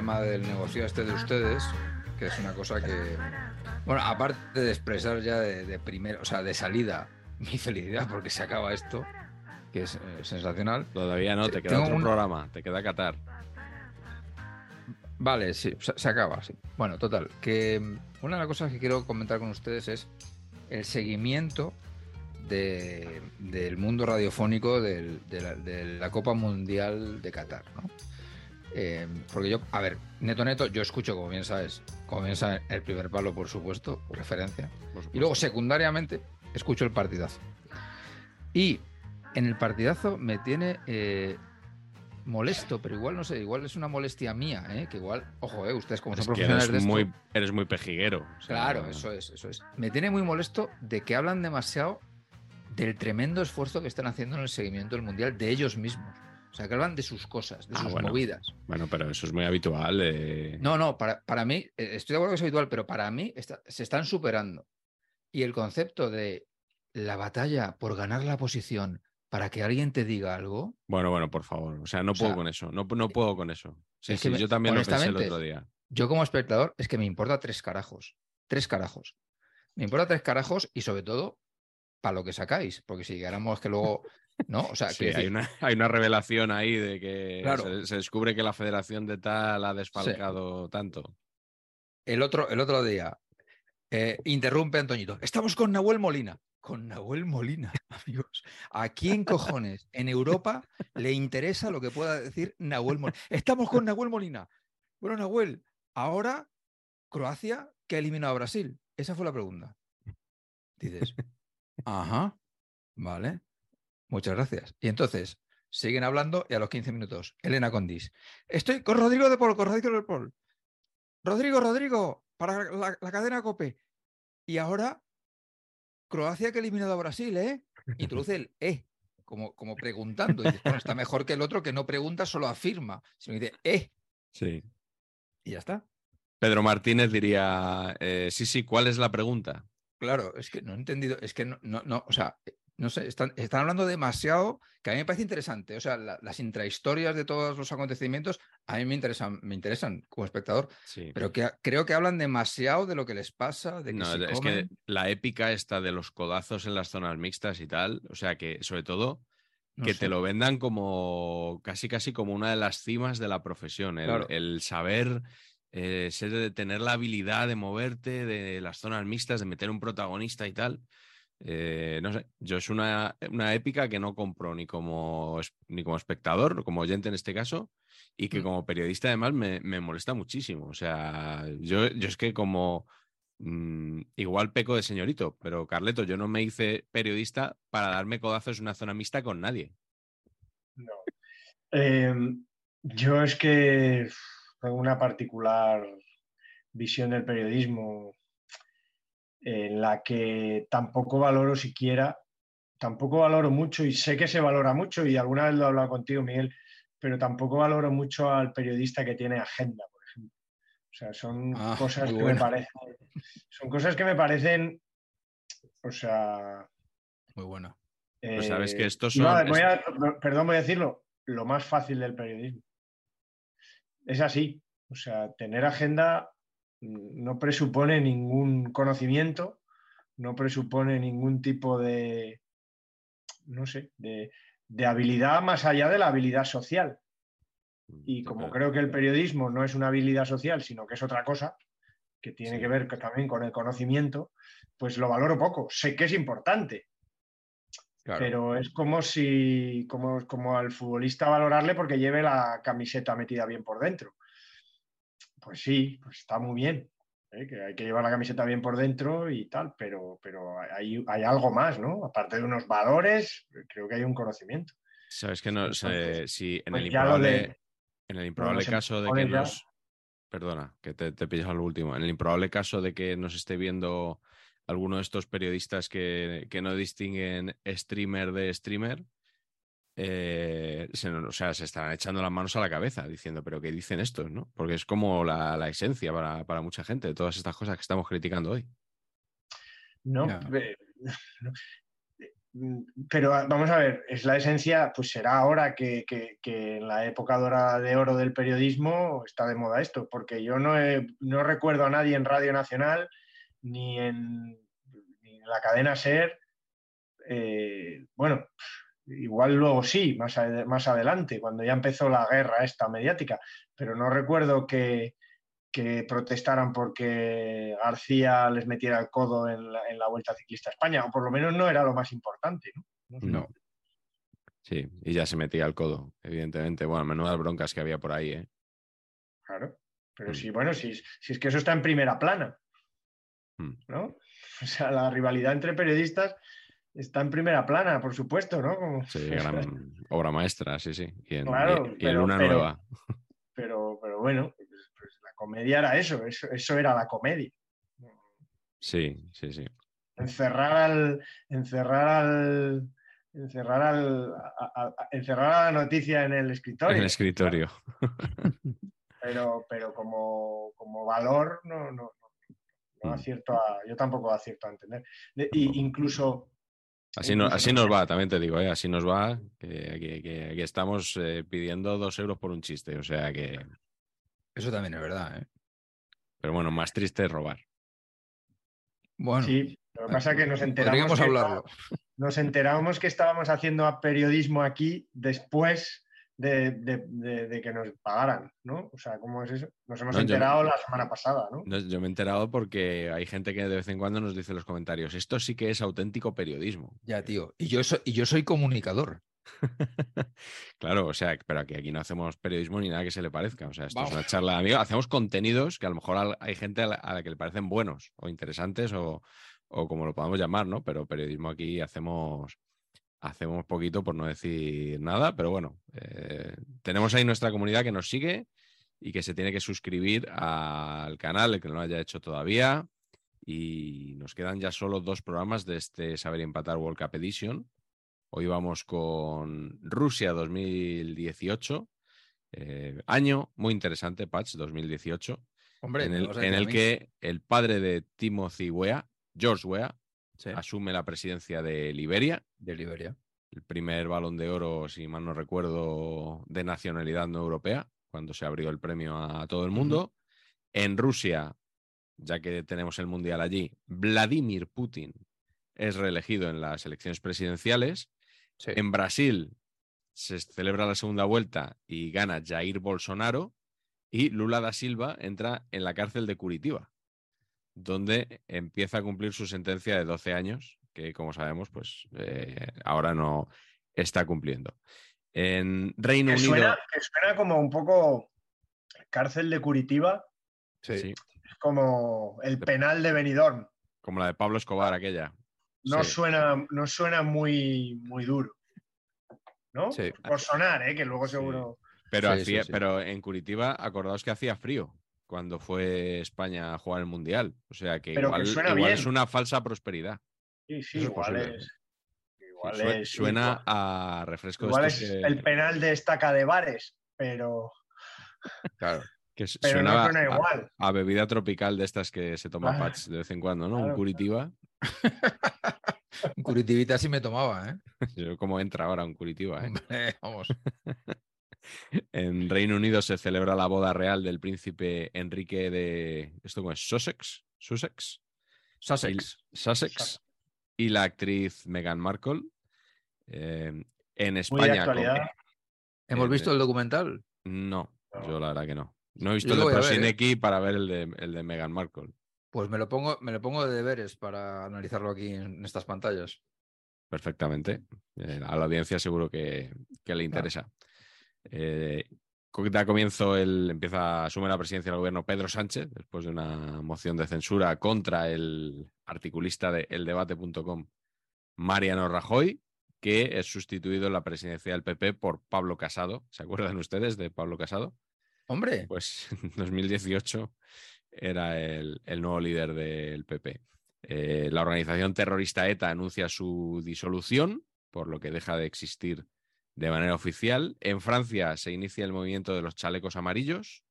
tema del negocio este de ustedes, que es una cosa que, bueno, aparte de expresar ya de, de primero, o sea, de salida, mi felicidad porque se acaba esto, que es eh, sensacional. Todavía no, te queda Tengo otro un- programa, te queda Qatar. Vale, sí, se, se acaba, sí. Bueno, total, que mm, una de las cosas que quiero comentar con ustedes es el seguimiento de- del mundo radiofónico del- de, la, de la Copa Mundial de Qatar, ¿no? Eh, porque yo, a ver, neto neto, yo escucho, como bien sabes, como bien saben, el primer palo, por supuesto, referencia. por Y luego, supuesto. secundariamente, escucho el partidazo. Y en el partidazo me tiene eh, molesto, pero igual no sé, igual es una molestia mía, ¿eh? que igual, ojo, eh, ustedes como son Es que profesionales eres de esto, muy, eres muy pejiguero. o sea, Claro, eso es, eso es. Me tiene muy molesto de que hablan demasiado del tremendo esfuerzo que están haciendo en el seguimiento del mundial de ellos mismos. O sea, que hablan de sus cosas, de Ah, sus bueno. movidas. Bueno, pero eso es muy habitual. eh. No, no, para, para mí, eh, estoy de acuerdo que es habitual, pero para mí está- se están superando. Y el concepto de la batalla por ganar la posición para que alguien te diga algo, Bueno, bueno, por favor. O sea, no O puedo sea, con eso. No, no puedo con eso. Sí, es sí, que yo también lo pensé el otro día. yo como espectador es que me importa tres carajos. Tres carajos. Me importa tres carajos y sobre todo para lo que sacáis. Porque si llegáramos que luego. ¿No? O sea, Sí, hay decir, una, hay una revelación ahí de que Claro. se, se descubre que la federación de tal ha desfalcado tanto. el, otro, el otro día eh, interrumpe Antoñito. Estamos con Nahuel Molina. Con Nahuel Molina, amigos. ¿A quién cojones en Europa le interesa lo que pueda decir Nahuel Molina? Estamos con Nahuel Molina. Bueno, Nahuel, ahora Croacia que ha eliminado a Brasil. Esa fue la pregunta. Dices, ajá, vale, muchas gracias. Y entonces siguen hablando y a los 15 minutos, Elena Condis. Estoy con Rodrigo de Paul, con Rodrigo de Paul. Rodrigo, Rodrigo, para la, la cadena Cope. Y ahora, Croacia que ha eliminado a Brasil, ¿eh? Introduce el eh, como, como preguntando. Y dices, bueno, está mejor que el otro que no pregunta, solo afirma. Sino dice eh, Sí. y ya está. Pedro Martínez diría, eh, sí, sí, ¿cuál es la pregunta? Claro, es que no he entendido, es que no, no, no, o sea, no sé, están, están hablando demasiado, que a mí me parece interesante. O sea, la- las intrahistorias de todos los acontecimientos a mí me interesan, me interesan como espectador, Sí. pero que, creo que hablan demasiado de lo que les pasa, de que No, se es que la épica esta de los codazos en las zonas mixtas y tal, o sea que sobre todo no que sé. te lo vendan como casi casi como una de las cimas de la profesión, el, Claro. el saber eh, ser de tener la habilidad de moverte de las zonas mixtas, de meter un protagonista y tal. Eh, no sé, yo es una, una épica que no compro ni como, ni como espectador, como oyente en este caso, y que Mm. como periodista además me, me molesta muchísimo. O sea, yo, yo es que como mm, igual peco de señorito, pero Carleto, yo no me hice periodista para darme codazos en una zona mixta con nadie. No. Em, yo es que tengo una particular visión del periodismo en la que tampoco valoro siquiera, tampoco valoro mucho y sé que se valora mucho y alguna vez lo he hablado contigo, Miguel, pero tampoco valoro mucho al periodista que tiene agenda, por ejemplo. O sea, son Ah, cosas que bueno. me parecen. Son cosas que me parecen. O sea. Muy bueno. Pues sabes que eh, estos no, son- voy a- perdón, voy a decirlo. Lo más fácil del periodismo. Es así. O sea, tener agenda no presupone ningún conocimiento, no presupone ningún tipo de. No sé, de, de habilidad más allá de la habilidad social. Y Sí, como creo que el periodismo no es una habilidad social, sino que es otra cosa, que tiene Sí. que ver también con el conocimiento, pues lo valoro poco. Sé que es importante, Claro. pero es como si, como, como al futbolista valorarle porque lleve la camiseta metida bien por dentro. Pues sí, pues está muy bien, ¿eh? que hay que llevar la camiseta bien por dentro y tal, pero, pero hay, hay algo más, ¿no? Aparte de unos valores, creo que hay un conocimiento. Sabes que no Entonces, si en pues el lo improbable, de- en el improbable caso de que ya- nos. Perdona, que te, te pillas al último. En el improbable caso de que nos esté viendo alguno de estos periodistas que, que no distinguen streamer de streamer, eh, se, o sea, se estarán echando las manos a la cabeza diciendo, pero ¿qué dicen estos? ¿no? Porque es como la, la esencia para, para mucha gente de todas estas cosas que estamos criticando hoy. ¿no? No. Mm, Pero vamos a ver, es la esencia, pues será ahora que, que- que en la época dorada de oro del periodismo está de moda esto, porque yo no, he- no recuerdo a nadie en Radio Nacional ni en, ni en la cadena SER, eh, bueno, igual luego sí, más, ade- más adelante, cuando ya empezó la guerra esta mediática, pero no recuerdo que, que protestaran porque García les metiera el codo en la, en la Vuelta Ciclista a España, o por lo menos no era lo más importante. ¿no? No. Sí, y ya se metía el codo, evidentemente. Bueno, menudas broncas que había por ahí, ¿eh? Claro. Pero Mm. sí, bueno, si, si es que eso está en primera plana, Mm. ¿no? O sea, la rivalidad entre periodistas está en primera plana, por supuesto, ¿no? Como- Sí, gran obra maestra, sí, sí. Y en, Claro, y- y en pero- Luna pero- Nueva. pero, pero bueno, pues, pues la comedia era eso, eso, eso era la comedia. Sí, sí, sí. encerrar al encerrar al encerrar al a- a- a- encerrar a la noticia en el escritorio En el escritorio. pero pero como, como valor no no, no- no Mm. acierto a yo tampoco acierto a entender De- y incluso Así, no, así no nos va, también te digo, ¿eh? así nos va, que, que- que- que estamos eh, pidiendo dos euros por un chiste, o sea que, Eso también es verdad, ¿eh? pero bueno, más triste es robar. Bueno, sí lo que pasa es que nos enteramos que hablarlo. nos enteramos que estábamos haciendo periodismo aquí después de, de- de- de que nos pagaran, ¿no? O sea, ¿cómo es eso? Nos hemos No, yo- enterado la semana pasada, ¿no? No, yo me he enterado porque hay gente que de vez en cuando nos dice en los comentarios, esto sí que es auténtico periodismo. Ya, tío. Y yo, soy, y yo soy comunicador. Claro, o sea, pero aquí, aquí no hacemos periodismo ni nada que se le parezca. O sea, esto es una charla de amigos. Hacemos contenidos que a lo mejor hay gente a la, a la que le parecen buenos o interesantes o, o como lo podamos llamar, ¿no? Pero periodismo aquí hacemos, hacemos poquito por no decir nada, pero bueno, eh, tenemos ahí nuestra comunidad que nos sigue y que se tiene que suscribir al canal, el que no lo haya hecho todavía. Y nos quedan ya solo dos programas de este Saber Empatar World Cup Edition. Hoy vamos con Rusia 2018, eh, año muy interesante, Patch 2018, Hombre, en el, en el que el padre de Timothy Weah, George Weah, Sí, asume la presidencia de Liberia, de Liberia. el primer balón de oro, si mal no recuerdo, de nacionalidad no europea, cuando se abrió el premio a todo el mundo. En Rusia, ya que tenemos el mundial allí, Vladimir Putin es reelegido en las elecciones presidenciales. Sí. En Brasil se celebra la segunda vuelta y gana Jair Bolsonaro y Lula da Silva entra en la cárcel de Curitiba, donde empieza a cumplir su sentencia de 12 años, que como sabemos, pues eh, ahora no está cumpliendo. En Reino Que Unido, suena, que suena como un poco cárcel de Curitiba, Sí. sí, es como el penal de Benidorm. como la de Pablo Escobar, aquella. No Sí. suena, no suena muy, muy duro. ¿no? Sí. Por sonar, ¿eh? que luego Sí. seguro. Pero, Sí, sí, hacía- sí. pero en Curitiba, acordaos que hacía frío cuando fue España a jugar el Mundial. O sea que Pero que igual, suena igual bien. es una falsa prosperidad. Sí, sí, Eso igual es. Sí, Igual sue- es. suena igual- a refresco de igual estos es que- el penal de estaca de bares, pero. Claro. Que Pero no suena suena a- igual. A, bebida tropical de estas que se toma Ah, Patch de vez en cuando, ¿no? Un claro, Curitiba. Un Curitivita sí me tomaba, ¿eh? Yo como entra ahora un Curitiba, ¿eh? Hombre, vamos. En Reino Unido se celebra la boda real del príncipe Enrique de. ¿Esto cómo es? ¿Sussex? ¿Sussex? Sussex. Y, Sussex. Y la actriz Meghan Markle. Eh, en Muy de España. con-. ¿Hemos Eh, visto el documental? No, No. yo la verdad que no. No he visto el de ver, ¿eh? Prosineki para ver el de, el de Meghan Markle. Pues me lo pongo, me lo pongo de deberes para analizarlo aquí en estas pantallas. Perfectamente. Eh, a la audiencia seguro que, que le interesa. Eh, da comienzo el. Empieza, asume la presidencia del gobierno Pedro Sánchez, después de una moción de censura contra el articulista de eldebate.com, Mariano Rajoy, que es sustituido en la presidencia del PP por Pablo Casado. ¿Se acuerdan ustedes de Pablo Casado? Hombre, Pues en 2018 era el, el nuevo líder del PP. Eh, la organización terrorista ETA anuncia su disolución, por lo que deja de existir de manera oficial. En Francia se inicia el movimiento de los chalecos amarillos.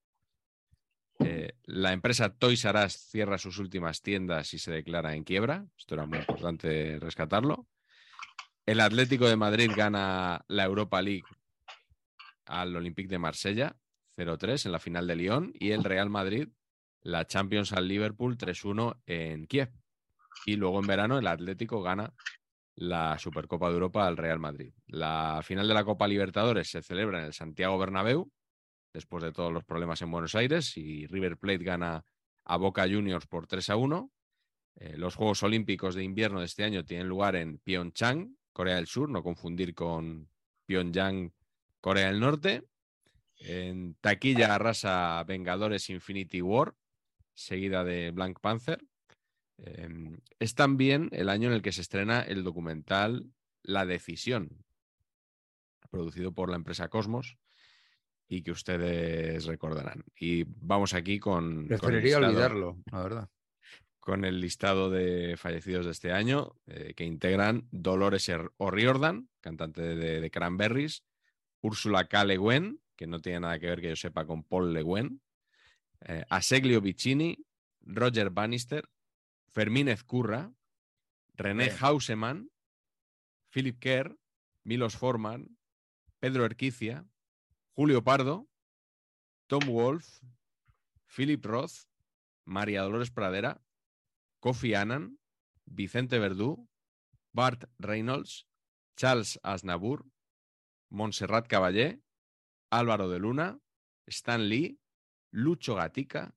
Eh, la empresa Toys R Us cierra sus últimas tiendas y se declara en quiebra. Esto era muy importante rescatarlo. El Atlético de Madrid gana la Europa League al Olympique de Marsella 0-3 en la final de Lyon y el Real Madrid la Champions al Liverpool 3-1 en Kiev. Y luego en verano el Atlético gana la Supercopa de Europa al Real Madrid. La final de la Copa Libertadores se celebra en el Santiago Bernabéu después de todos los problemas en Buenos Aires y River Plate gana a Boca Juniors por 3 a 1. Eh, los Juegos Olímpicos de invierno de este año tienen lugar en Pyeongchang, Corea del Sur, no confundir con Pyongyang, Corea del Norte. En taquilla arrasa Vengadores Infinity War, seguida de Black Panther. Eh, es también el año en el que se estrena el documental La Decisión, producido por la empresa Cosmos y que ustedes recordarán. Y vamos aquí con... preferiría listado- olvidarlo, la verdad. con el listado de fallecidos de este año, eh, que integran Dolores O'Riordan, cantante de, de Cranberries, Úrsula K. Le Guin, que no tiene nada que ver que yo sepa con Paul Le Guin, eh, Aseglio Vicini, Roger Bannister, Fermín Ezcurra, René. Hauseman, Philip Kerr, Milos Forman, Pedro Erquicia, Julio Pardo, Tom Wolf, Philip Roth, María Dolores Pradera, Kofi Annan, Vicente Verdú, Bart Reynolds, Charles Aznavour, Montserrat Caballé, Álvaro de Luna, Stan Lee, Lucho Gatica,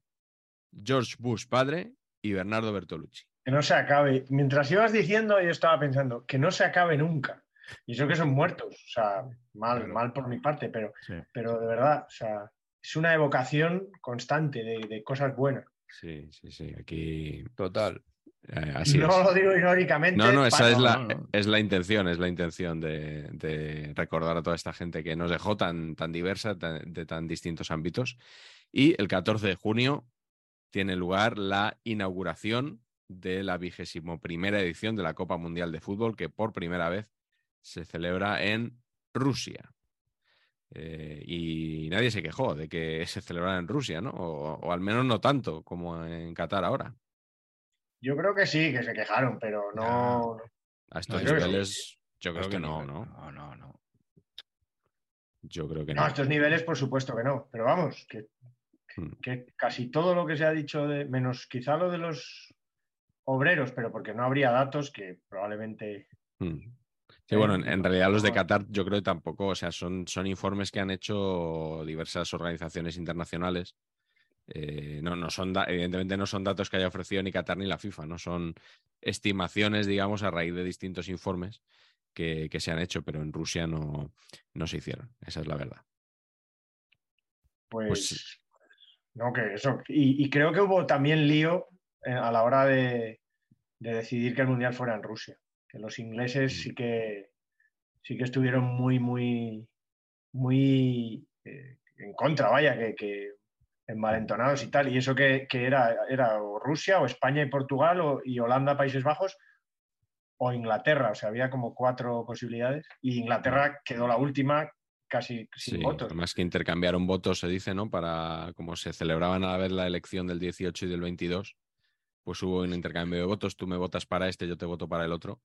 George Bush padre y Bernardo Bertolucci. Que no se acabe. Mientras ibas diciendo, yo estaba pensando, que no se acabe nunca. Y eso que son muertos. O sea, mal, Claro. mal por mi parte, pero, Sí. pero de verdad, o sea, es una evocación constante de, de cosas buenas. Sí, sí, sí, aquí Total. eh, así no es. lo digo irónicamente. No, no, esa es la, no, no. es la intención, es la intención de, de recordar a toda esta gente que nos dejó tan, tan diversa, tan- de tan distintos ámbitos. Y el 14 de junio tiene lugar la inauguración de la vigésimo primera edición de la Copa Mundial de Fútbol, que por primera vez se celebra en Rusia. Eh, y nadie se quejó de que se celebrara en Rusia, ¿no? O, o al menos no tanto como en Qatar ahora. Yo creo que sí, que se quejaron, pero no. A estos yo creo que sí. niveles, yo creo que no, nivel. ¿no? No, no, no. Yo creo que No, no. a estos niveles, por supuesto que no. Pero vamos, que. Que casi todo lo que se ha dicho, de, menos quizá lo de los obreros, pero porque no habría datos que probablemente. Mm. Sí, bueno, en, en realidad los de. Qatar yo creo que tampoco, o sea, son, son informes que han hecho diversas organizaciones internacionales. Eh, no, no son, evidentemente no son datos que haya ofrecido ni Qatar ni la FIFA, no son estimaciones, digamos, a raíz de distintos informes que, que se han hecho, pero en Rusia no, no se hicieron, esa es la verdad. Pues, Pues- no, que eso. Y, y creo que hubo también lío eh, a la hora de, de decidir que el mundial fuera en Rusia. Que los ingleses Mm. sí que sí que estuvieron muy, muy, muy eh, en contra, vaya, que, que envalentonados y tal. Y eso que, que era, era o Rusia, o España y Portugal, o, y Holanda, Países Bajos, o Inglaterra. O sea, había como cuatro posibilidades. Y Inglaterra quedó la última casi sin Sí, votos. además que intercambiaron votos, se dice, ¿no? Para, como se celebraban a la vez la elección del 18 y del 22, pues hubo un intercambio de votos, tú me votas para este, yo te voto para el otro.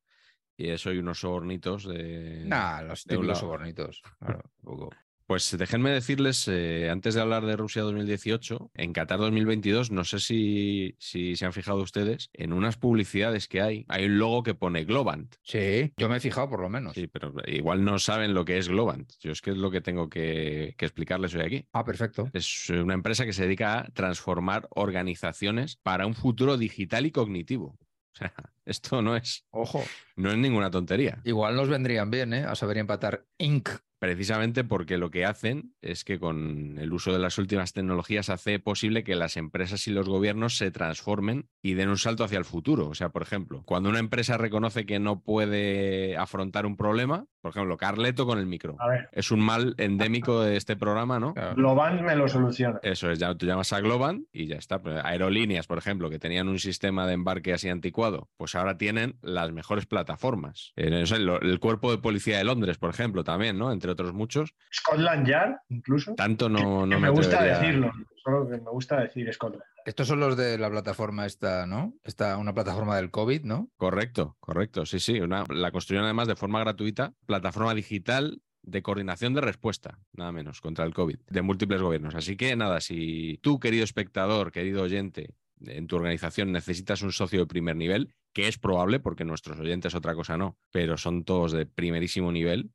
Y eso y unos sobornitos de... Nah, los de típicos sobornitos. Claro, un poco. Pues déjenme decirles, eh, antes de hablar de Rusia 2018, en Qatar 2022, no sé si, si se han fijado ustedes, en unas publicidades que hay, hay un logo que pone Globant. Sí, yo me he fijado por lo menos. Sí, pero igual no saben lo que es Globant. Yo es que es lo que tengo que, que explicarles hoy aquí. Ah, perfecto. Es una empresa que se dedica a transformar organizaciones para un futuro digital y cognitivo. O sea, esto no es, Ojo. no es ninguna tontería. Igual nos vendrían bien, ¿eh? A saber empatar Inc. Precisamente porque lo que hacen es que con el uso de las últimas tecnologías hace posible que las empresas y los gobiernos se transformen y den un salto hacia el futuro. O sea, por ejemplo, cuando una empresa reconoce que no puede afrontar un problema, por ejemplo, Carleto con el micro. A ver, Es un mal endémico de este programa, ¿no? Claro. Globan me lo soluciona. Eso es, ya tú llamas a Globan y ya está. Pues aerolíneas, por ejemplo, que tenían un sistema de embarque así anticuado, pues ahora tienen las mejores plataformas. El cuerpo de policía de Londres, por ejemplo, también, ¿no? Entre otros muchos. Scotland Yard, incluso. Tanto no, Que no me gusta atrevería- decirlo, solo que me gusta decir Scotland. Estos son los de la plataforma esta, ¿no? Esta, una plataforma del COVID, ¿no? Correcto, correcto, sí, sí. Una- la construyeron además de forma gratuita, plataforma digital de coordinación de respuesta, nada menos, contra el COVID, de múltiples gobiernos. Así que nada, si tú, querido espectador, querido oyente, en tu organización necesitas un socio de primer nivel, que es probable porque nuestros oyentes otra cosa no, pero son todos de primerísimo nivel,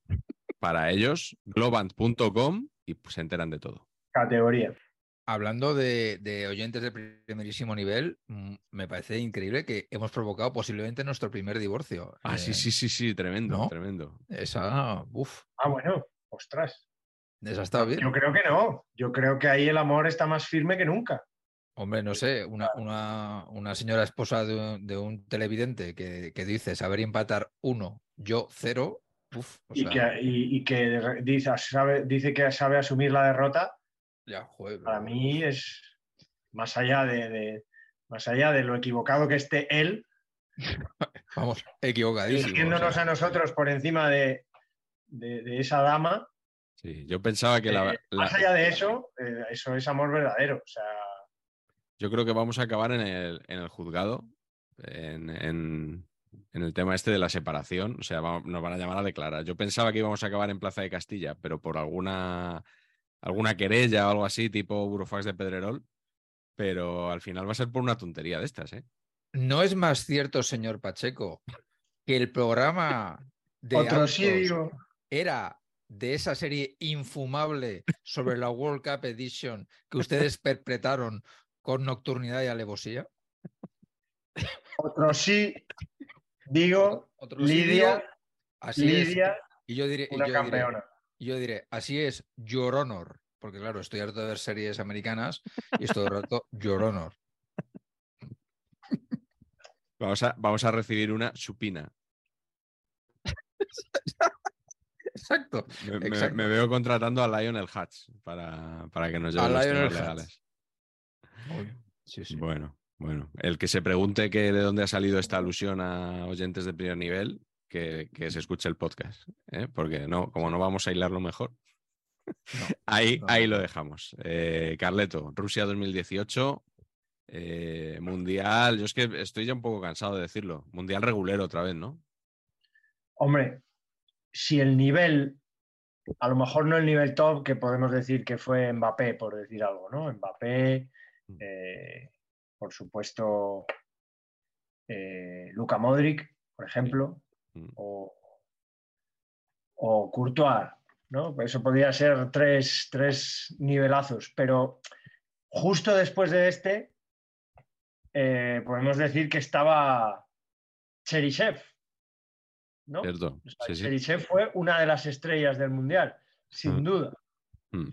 para ellos, globant.com y pues, se enteran de todo. Categoría. Hablando de, de oyentes de primerísimo nivel, mm, me parece increíble que hemos provocado posiblemente nuestro primer divorcio. Ah, sí, Eh, sí, sí, sí, tremendo, ¿no? tremendo. Esa, uff, Ah, bueno, ostras. esa estado bien. Yo creo que no. Yo creo que ahí el amor está más firme que nunca. Hombre, no sé, una, una, una señora esposa de, un- de un televidente que, que dice saber empatar uno, yo cero, uf, o y, sea, que, y- y que dice, sabe, dice que sabe asumir la derrota. ya, joder, Para mí es más allá de, de- más allá de lo equivocado que esté él, vamos, equivocadísimo. o eligiéndonos sea. a nosotros por encima de, de- de esa dama. Sí, yo pensaba que la- eh, la, Más allá de eso, eh, eso es amor verdadero. O sea, Yo creo que vamos a acabar en el, en el juzgado, en, en- en el tema este de la separación. O sea, nos van a llamar a declarar. Yo pensaba que íbamos a acabar en Plaza de Castilla, pero por alguna, alguna querella o algo así, tipo Burofax de Pedrerol. Pero al final va a ser por una tontería de estas, ¿eh? ¿No es más cierto, señor Pacheco, que el programa de otro era de esa serie infumable sobre la World Cup Edition que ustedes perpetraron con nocturnidad y alevosía? Otro sí digo. Otro sí Lidia, digo, así es. Lidia, Y yo diré, y una yo diré- campeona. y yo diré, así es, Your Honor. Porque claro, estoy harto de ver series americanas y estoy rato Your Honor. Vamos a, vamos a recibir una supina. Exacto. Me, me- Exacto. me veo contratando a Lionel Hutch para, para que nos lleve A los Lionel legales. Sí, sí. Bueno, bueno. El que se pregunte que de dónde ha salido esta alusión a oyentes de primer nivel, que, que se escuche el podcast. ¿eh? Porque no, como no vamos a hilarlo mejor. ahí, no, ahí lo dejamos. Eh, Carleto, Rusia 2018. eh, mundial, yo es que estoy ya un poco cansado de decirlo. Mundial regulero otra vez, ¿no? Hombre, si el nivel, a lo mejor no el nivel top que podemos decir que fue Mbappé, por decir algo, ¿no? Mbappé. Eh, por supuesto, eh, Luka Modric, por ejemplo, Mm. o, o Courtois, ¿no? Eso podría ser tres, tres nivelazos, pero justo después de este, eh, podemos decir que estaba Cherisev, ¿no? ¿Cierto? O sea, Sí, sí. Cherisev fue una de las estrellas del Mundial, sin Mm. duda. Mm.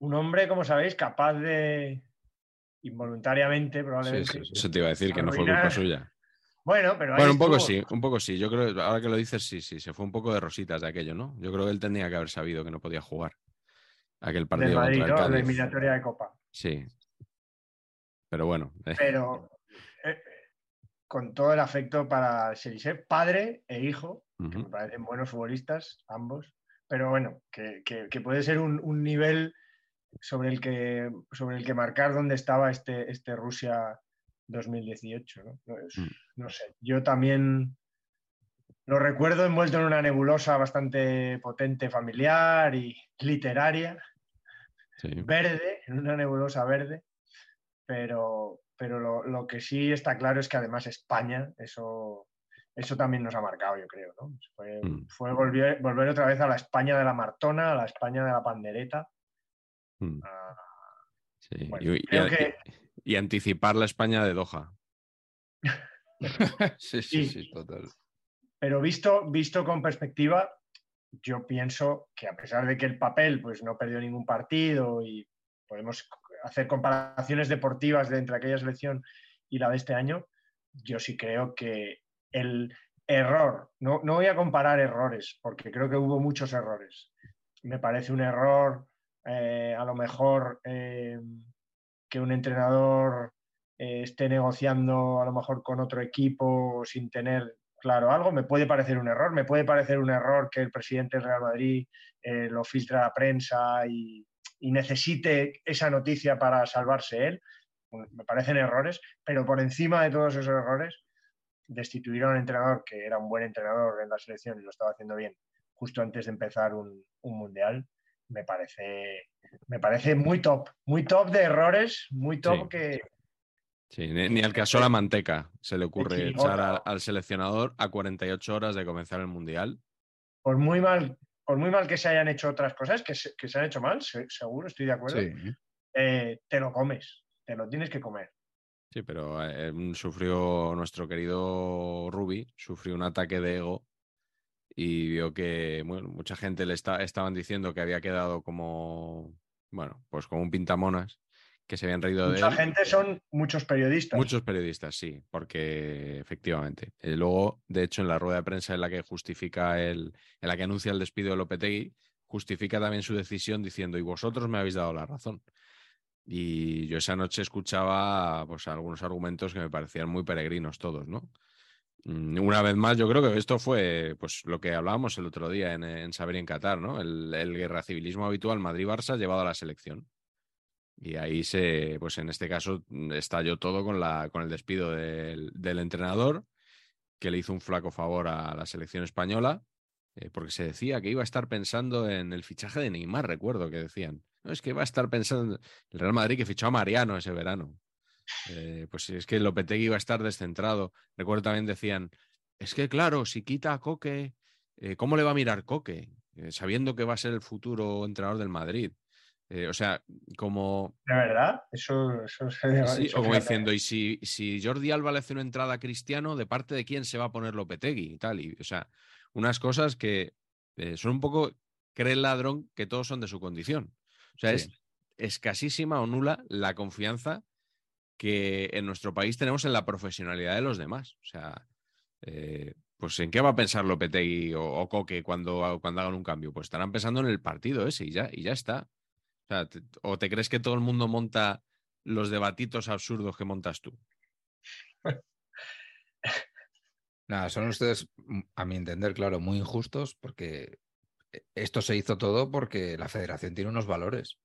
Un hombre, como sabéis, capaz de, involuntariamente probablemente. sí, sí. Eso te iba a decir, que no fue culpa suya. Bueno, pero Bueno, un poco estuvo. sí, un poco sí. Yo creo, ahora que lo dices, sí, sí, se fue un poco de rositas de aquello, ¿no? Yo creo que él tendría que haber sabido que no podía jugar aquel partido Madrid, contra el Cádiz. eliminatoria de Copa. Sí. Pero bueno, eh, Pero eh, con todo el afecto para Cherisev, padre e hijo, que ujú. me parecen buenos futbolistas, ambos, pero bueno, que, puede ser un, nivel sobre el, que, sobre el que marcar dónde estaba este, este Rusia 2018. Mm. ¿no? sé, yo también lo recuerdo envuelto en una nebulosa bastante potente, familiar y literaria, verde, en una nebulosa verde, pero, pero lo, que sí está claro es que además España, eso, eso también nos ha marcado, yo creo. ¿no? Fue, mm. volver, volver, otra vez a la España de la Martona, a la España de la pandereta. Mm. Ah, y, anticipar la España de Doha. sí, sí, sí, total. Pero visto, visto con perspectiva, yo pienso que a pesar de que el papel pues, no perdió ningún partido y podemos hacer comparaciones deportivas de entre aquella selección y la de este año, yo sí creo que el error, no, no voy a comparar errores, porque creo que hubo muchos errores. Me parece un error, eh, a lo mejor, eh, que un entrenador eh, esté negociando a lo mejor con otro equipo sin tener claro algo. Me puede parecer un error, me puede parecer un error que el presidente del Real Madrid lo filtre a la prensa y, y necesite esa noticia para salvarse él. Me parecen errores, pero por encima de todos esos errores, destituir a un entrenador que era un buen entrenador en la selección y lo estaba haciendo bien justo antes de empezar un, mundial, me parece, me parece muy top, muy top de errores, muy top que... Sí, ni, al caso la manteca se le ocurre echar al seleccionador a 48 horas de comenzar el mundial. Por muy mal por muy mal que se hayan hecho otras cosas, que se, que se han hecho mal, seguro, estoy de acuerdo, eh, te lo comes, te lo tienes que comer. Sí, pero eh, sufrió nuestro querido Ruby, sufrió un ataque de ego y vio que mucha gente le estaban diciendo que había quedado como, bueno, pues como un pintamonas que se habían reído de él. Mucha gente son muchos periodistas. Muchos periodistas, sí, porque efectivamente. Eh, luego, de hecho, en la rueda de prensa en la que justifica el, en la que anuncia el despido de Lopetegui, justifica también su decisión diciendo, y vosotros me habéis dado la razón. Y yo esa noche escuchaba pues, algunos argumentos que me parecían muy peregrinos todos, ¿no? Mm, una vez más, yo creo que esto fue pues, lo que hablábamos el otro día en, Saber y en Qatar, ¿no? El, guerra civilismo habitual Madrid-Barça llevado a la selección. Y ahí se, pues en este caso, mm, estalló todo con, la, con el despido del, entrenador, que le hizo un flaco favor a la selección española, eh, porque se decía que iba a estar pensando en el fichaje de Neymar, recuerdo que decían. No, es que iba a estar pensando el Real Madrid que fichó a Mariano ese verano. Eh, pues es que Lopetegui iba a estar descentrado. Recuerdo también decían, es que claro, si quita a Coque, eh, ¿cómo le va a mirar Coque? sabiendo que va a ser el futuro entrenador del Madrid. Eh, o sea, como. ¿De verdad? Eso, eso sí, o como diciendo, y si, si, Jordi Alba le hace una entrada a Cristiano, ¿de parte de quién se va a poner Lopetegui y tal? Y, o sea, unas cosas que eh, son un poco. Cree el ladrón que todos son de su condición. O sea, es escasísima o nula la confianza que en nuestro país tenemos en la profesionalidad de los demás. O sea, eh, pues ¿en qué va a pensar Lopetegui o, o, Coque cuando, cuando hagan un cambio? Pues estarán pensando en el partido ese y ya, y ya está. O, te, crees que todo el mundo monta los debatitos absurdos que montas tú? Nada, son ustedes, mm, a mi entender, claro, muy injustos porque eh, esto se hizo todo porque la federación tiene unos valores.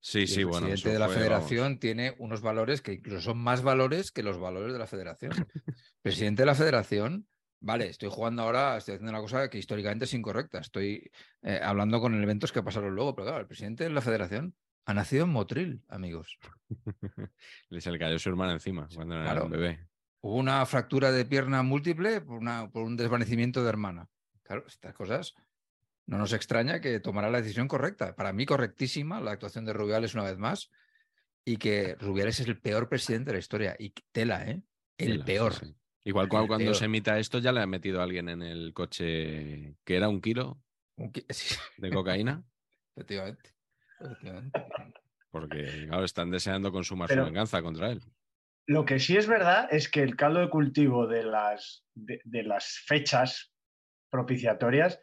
Sí, sí, bueno. El presidente de la federación tiene unos valores que incluso son más valores que los valores de la federación. Presidente de la federación vale, estoy jugando ahora, estoy haciendo una cosa que históricamente es incorrecta. Estoy eh, hablando con eventos que pasaron luego, pero claro, el presidente de la federación ha nacido en Motril, amigos. Le se le cayó su hermana encima cuando era un bebé. Hubo una fractura de pierna múltiple por, por un desvanecimiento de hermana. Claro, estas cosas no nos extraña que tomará la decisión correcta. Para mí, correctísima la actuación de Rubiales una vez más. Y que Rubiales es el peor presidente de la historia. Y tela, ¿eh? El peor. Igual cuando, se emita esto ya le ha metido a alguien en el coche que era un kilo de cocaína. Efectivamente. Porque, claro, están deseando consumar su venganza contra él. Lo que sí es verdad es que el caldo de cultivo de las, de, las fechas propiciatorias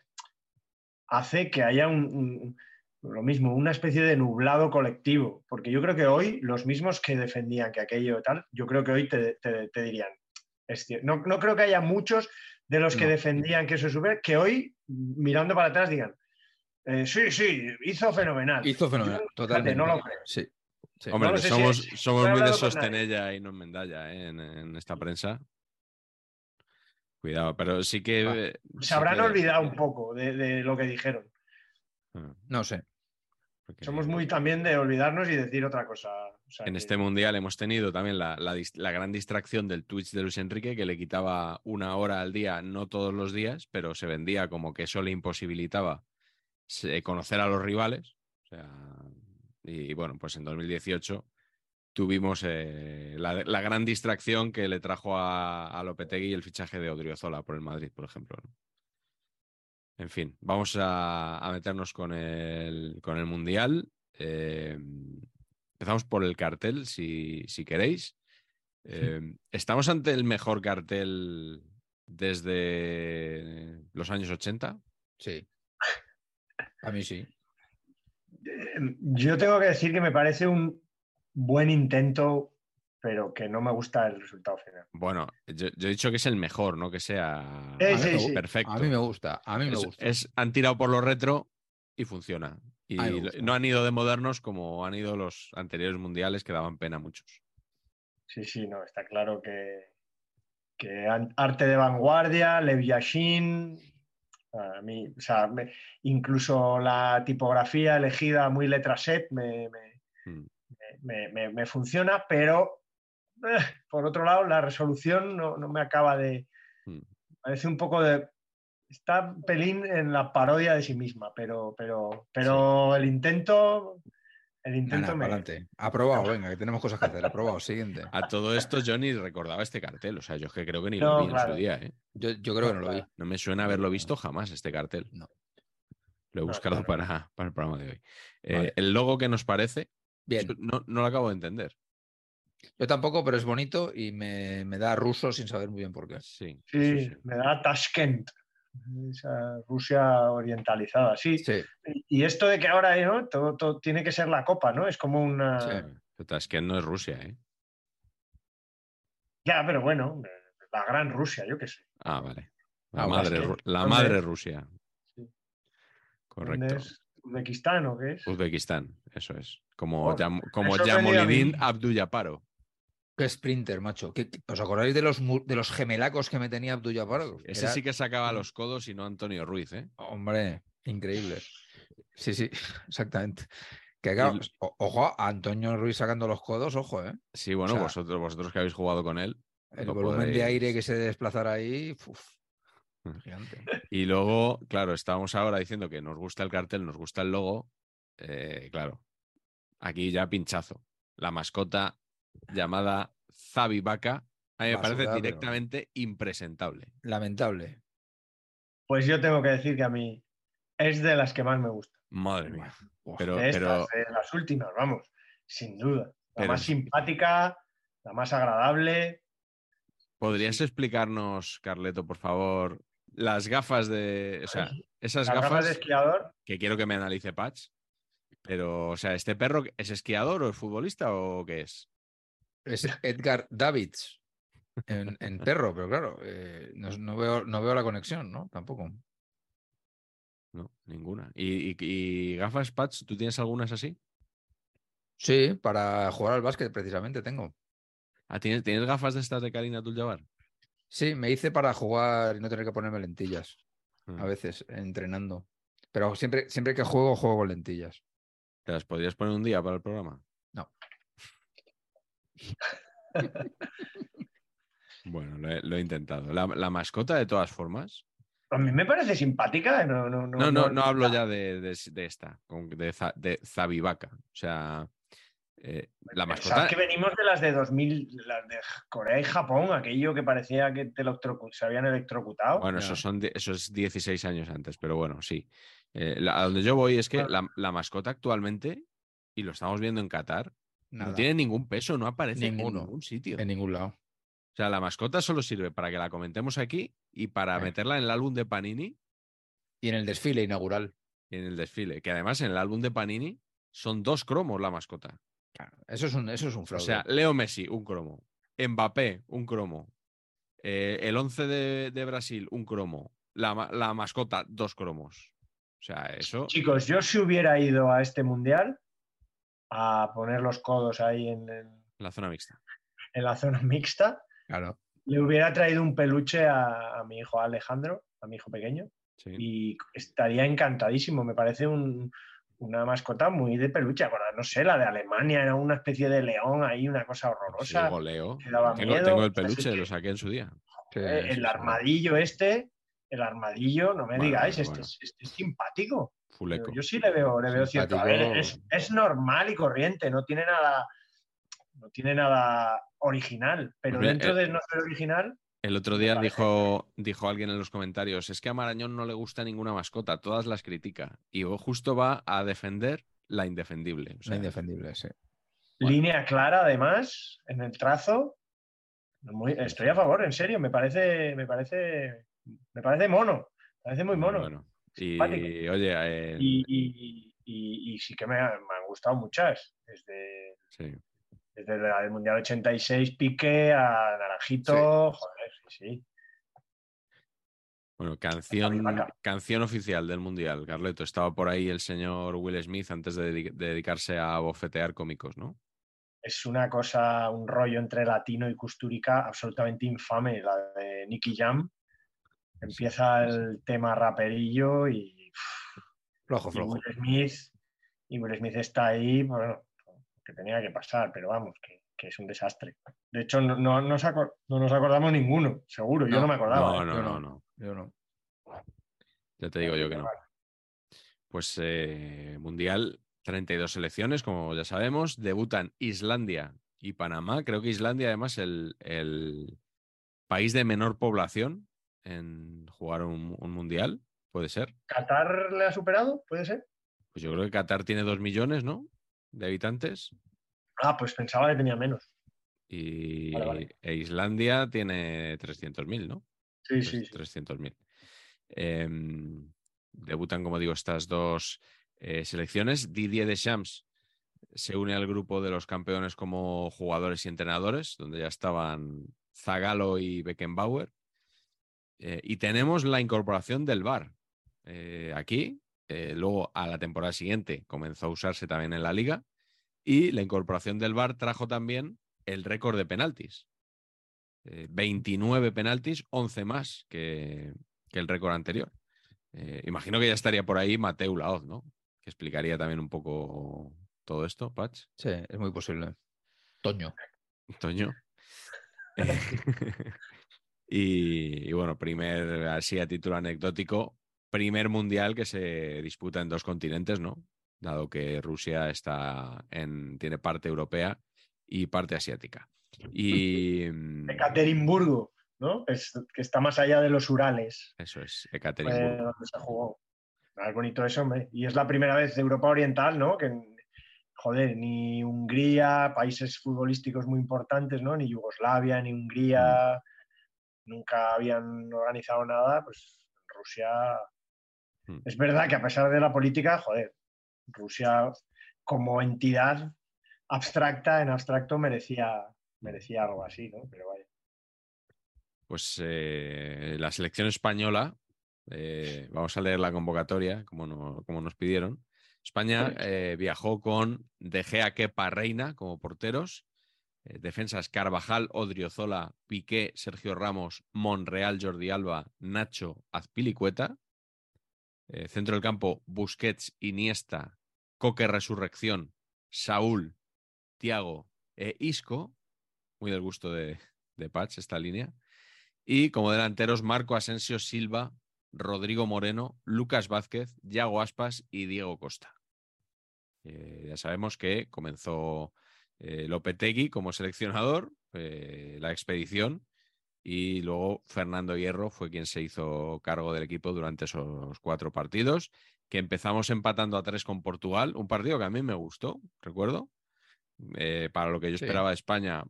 hace que haya un, lo mismo, una especie de nublado colectivo. Porque yo creo que hoy los mismos que defendían que aquello tal, yo creo que hoy te dirían, no, creo que haya muchos de los que defendían que eso es super, que hoy, mirando para atrás, digan, Eh, sí, sí, hizo fenomenal. Hizo fenomenal, Yo, totalmente. no lo creo. Sí. sí. Hombre, no si somos, es- somos no muy de sostenella y no en Mendalla ¿eh? en, en esta prensa. Cuidado, pero sí que. Se sí habrán que- olvidado un poco de, de lo que dijeron. Ah, No sé. porque Somos muy también de olvidarnos y decir otra cosa. O sea, En que- este mundial hemos tenido también la, la dis- la gran distracción del Twitch de Luis Enrique, que le quitaba una hora al día, no todos los días, pero se vendía como que eso le imposibilitaba se- conocer a los rivales. O sea, y, bueno, pues en 2018 tuvimos eh, la, la gran distracción que le trajo a, a Lopetegui el fichaje de Odriozola por el Madrid, por ejemplo. ¿no? En fin, vamos a, a meternos con el, con el Mundial. Eh, empezamos por el cartel, si, si queréis. Eh, ¿Estamos ante el mejor cartel desde los años 80? Sí. A mí sí. Yo tengo que decir que me parece un buen intento, pero que no me gusta el resultado final. Bueno, yo, yo he dicho que es el mejor, no que sea Sí, sí, sí. perfecto. A mí me gusta. A mí me es, gusta. es- han tirado por lo retro y funciona. Y no han ido de modernos como han ido los anteriores mundiales que daban pena a muchos. Sí, sí, no, está claro que, que arte de vanguardia, Lev Yashin, a mí, o sea, me- incluso la tipografía elegida muy letra set me, me- Mm. Me- me- me funciona, pero eh, por otro lado la resolución no, no me acaba de... Mm. Parece un poco de... Está un pelín en la parodia de sí misma, pero, pero, pero el intento... El Nada, intento me... adelante. Aprobado, venga, que tenemos cosas que hacer. Aprobado, siguiente. A todo esto yo ni recordaba este cartel. O sea, yo es que creo que ni No, lo vi en su día. ¿eh? Yo, yo creo que no lo vi. No me suena haberlo visto jamás este cartel. No. Lo he No, buscado claro. para, para el programa de hoy. Eh, Vale. El logo que nos parece, Bien. no, no lo acabo de entender. Yo tampoco, pero es bonito y me, me da ruso sin saber muy bien por qué. Sí, Sí, sí, sí. me da Tashkent, esa Rusia orientalizada, sí. Sí, Y esto de que ahora ¿no? todo, todo tiene que ser la copa, ¿no? Es como una... Sí. Pero que no es Rusia, ¿eh? Ya, pero bueno, la gran Rusia, yo qué sé. Ah, vale. La, Ah, madre, Tashkent. Ru- la ¿Dónde madre? Rusia. Sí. Correcto. ¿Dónde es? ¿Uzbekistán o qué es? Uzbekistán, eso es. Como, Oh, como Abduyaparo. qué sprinter, macho. ¿Qué- qué- ¿Os acordáis de los, de los gemelacos que me tenía Abdul Jabbar? Ese Era- sí que sacaba los codos y no Antonio Ruiz, ¿eh? Hombre, increíble. Sí, sí, exactamente. Que claro, Y- o- ojo, a Antonio Ruiz sacando los codos, ojo, ¿eh? Sí, bueno, sea, vosotros, vosotros que habéis jugado con él. El volumen de aire que se desplazara ahí, uf. Gigante. Y luego, claro, estábamos ahora diciendo que nos gusta el cartel, nos gusta el logo. eh, claro, aquí ya pinchazo. La mascota llamada Zabi Vaca, a mí me Basura, parece pero- directamente impresentable. Lamentable. Pues yo tengo que decir que a mí es de las que más me gusta. Madre mía. Uf, Pero, de pero estas, de las últimas, vamos, sin duda. La Pero más simpática, la más agradable. ¿podrías sí. explicarnos, Carleto, por favor, las gafas de. O sea, esas Las gafas, gafas de esquiador, que quiero que me analice Patch. Pero, o sea, ¿este perro es esquiador o es futbolista o qué es? Es Edgar Davids en, en perro, pero claro, eh, no, no veo, no veo la conexión, ¿no? Tampoco. No, ninguna. ¿Y, y- y gafas, Patch? ¿Tú tienes algunas así? Sí, para jugar al básquet precisamente tengo. Ah, ¿tienes, ¿tienes gafas de estas de Karina Abdul-Jabbar? Sí, me hice para jugar y no tener que ponerme lentillas Mm. a veces entrenando. Pero siempre, siempre que juego, juego con lentillas. ¿Te las podrías poner un día para el programa? No. Bueno, lo he, lo he intentado. La, la mascota, de todas formas. a mí me parece simpática. No, no, no, No, no, no hablo ya de, de- de esta, con- de, de Zabivaca. O sea, eh, la mascota. Sabes que venimos de las de 2000, las de Corea y Japón, aquello que parecía que te electrocu- se habían electrocutado. Bueno, Ya. eso, son, die- eso es 16 años antes, pero bueno, sí. Eh, la- a donde yo voy es que Claro. la, la mascota actualmente, y lo estamos viendo en Qatar, Nada, no tiene ningún peso, no aparece Ninguno. en ningún sitio. en ningún lado. O sea, la mascota solo sirve para que la comentemos aquí y para Sí. meterla en el álbum de Panini Y en el desfile inaugural. y en el desfile. Que además en el álbum de Panini son dos cromos la mascota. Claro, Eso es un, eso es un O sea, Leo Messi, un cromo. Mbappé, un cromo. Eh, el 11 de, de Brasil, un cromo. La, la mascota, dos cromos. O sea, eso. Chicos, yo si hubiera ido a este mundial a poner los codos ahí en, en- La zona mixta. en la zona mixta, Claro. le hubiera traído un peluche a, a mi hijo Alejandro, a mi hijo pequeño, Sí. y estaría encantadísimo. Me parece un- una mascota muy de peluche. No sé, la de Alemania era una especie de león ahí, una cosa Sí, horrorosa. goleo. que daba Tengo, miedo. tengo el peluche, lo saqué en su día. Sí, Eh, sí, el sí. armadillo este, el armadillo, no me Bueno, digáis, bueno, este. Es, este es simpático. Fuleco. Yo sí le veo, le veo cierto. A ver, es, normal y corriente, no tiene nada, no tiene nada original, pero Hombre, dentro eh, de no ser original, El otro día dijo, dijo alguien en los comentarios, es que a Marañón no le gusta ninguna mascota, todas las critica. Y justo va a defender la indefendible. O sea, Es indefendible, sí. Bueno. línea clara además en el trazo. Muy- estoy a favor, en serio, me parece, me parece, me parece mono, me parece muy mono. bueno. Y simpático. oye, eh, Y, y- y- y sí que me, ha- me han gustado muchas, desde, sí. Desde la del Mundial 86, Piqué a Naranjito, joder, sí, sí. Bueno, canción, canción oficial del Mundial, Carleto. Estaba por ahí el señor Will Smith antes de, dedi- de dedicarse a bofetear cómicos, ¿no? Es una cosa, un rollo entre latino y custurica absolutamente infame, la de Nicky Jam. Empieza el tema raperillo y, Flojo, y flojo. Will Smith, y Will Smith está ahí, bueno, que tenía que pasar, pero vamos, que, que es un desastre. De hecho, no, no nos, acor- no nos acordamos ninguno, seguro, yo No, me acordaba. No, ¿eh? no, no. no. Yo no. Ya te digo yo que no. Pues eh, Mundial, 32 selecciones, como ya sabemos. Debutan Islandia y Panamá. Creo que Islandia, además, el, el país de menor población en jugar un, un Mundial. Puede ser. ¿Qatar le ha superado? ¿Puede ser? Pues yo creo que Qatar tiene 2 millones, ¿no? De habitantes. Ah, pues pensaba que tenía menos. Y Vale, vale. e Islandia tiene 300.000, ¿no? Sí, sí, sí. 300.000. Em, debutan, como digo, estas dos eh, selecciones. Didier Deschamps se une al grupo de los campeones como jugadores y entrenadores, donde ya estaban Zagalo y Beckenbauer. Eh, y tenemos la incorporación del VAR eh, aquí. Eh, luego, a la temporada siguiente, comenzó a usarse también en la liga. Y la incorporación del VAR trajo también el récord de penaltis. Eh, 29 penaltis, 11 más que, que el récord anterior. Eh, imagino que ya estaría por ahí Mateu Laoz, ¿no? Que explicaría también un poco todo esto, Patch, Sí, es muy posible. Toño. Toño. Y, y bueno, primer, así a título anecdótico, primer mundial que se disputa en dos continentes, ¿no? Dado que Rusia está en, tiene parte europea y parte asiática. Y mm, Ekaterimburgo, ¿no? Es, que está más allá de los Urales. eso es, Ekaterimburgo. donde se jugó. Ah, Es bonito eso, hombre. Y es la primera vez de Europa Oriental, ¿no? Que, joder, ni Hungría, países futbolísticos muy importantes, ¿no? Ni Yugoslavia, ni Hungría, nunca habían organizado nada, pues Rusia... Mm. Es verdad que a pesar de la política, joder, Rusia como entidad abstracta, en abstracto, merecía, merecía algo así, ¿no? Pero vaya. Pues eh, la selección española, eh, vamos a leer la convocatoria, como, no- como nos pidieron. España eh, viajó con De Gea, Kepa, Reina como porteros. defensas Carvajal, Odriozola, Piqué, Sergio Ramos, Monreal, Jordi Alba, Nacho, Azpilicueta. Eh, centro del campo, Busquets, Iniesta, Coque Resurrección, Saúl, Tiago e Isco. Muy del gusto de, de Patch esta línea. Y como delanteros, Marco Asensio Silva, Rodrigo Moreno, Lucas Vázquez, Yago Aspas y Diego Costa. Eh, ya sabemos que comenzó eh, Lopetegui como seleccionador, eh, la expedición, y luego Fernando Hierro fue quien se hizo cargo del equipo durante esos cuatro partidos, que empezamos empatando a tres con Portugal, un partido que a mí me gustó, recuerdo. Eh, para lo que yo Sí. esperaba de España,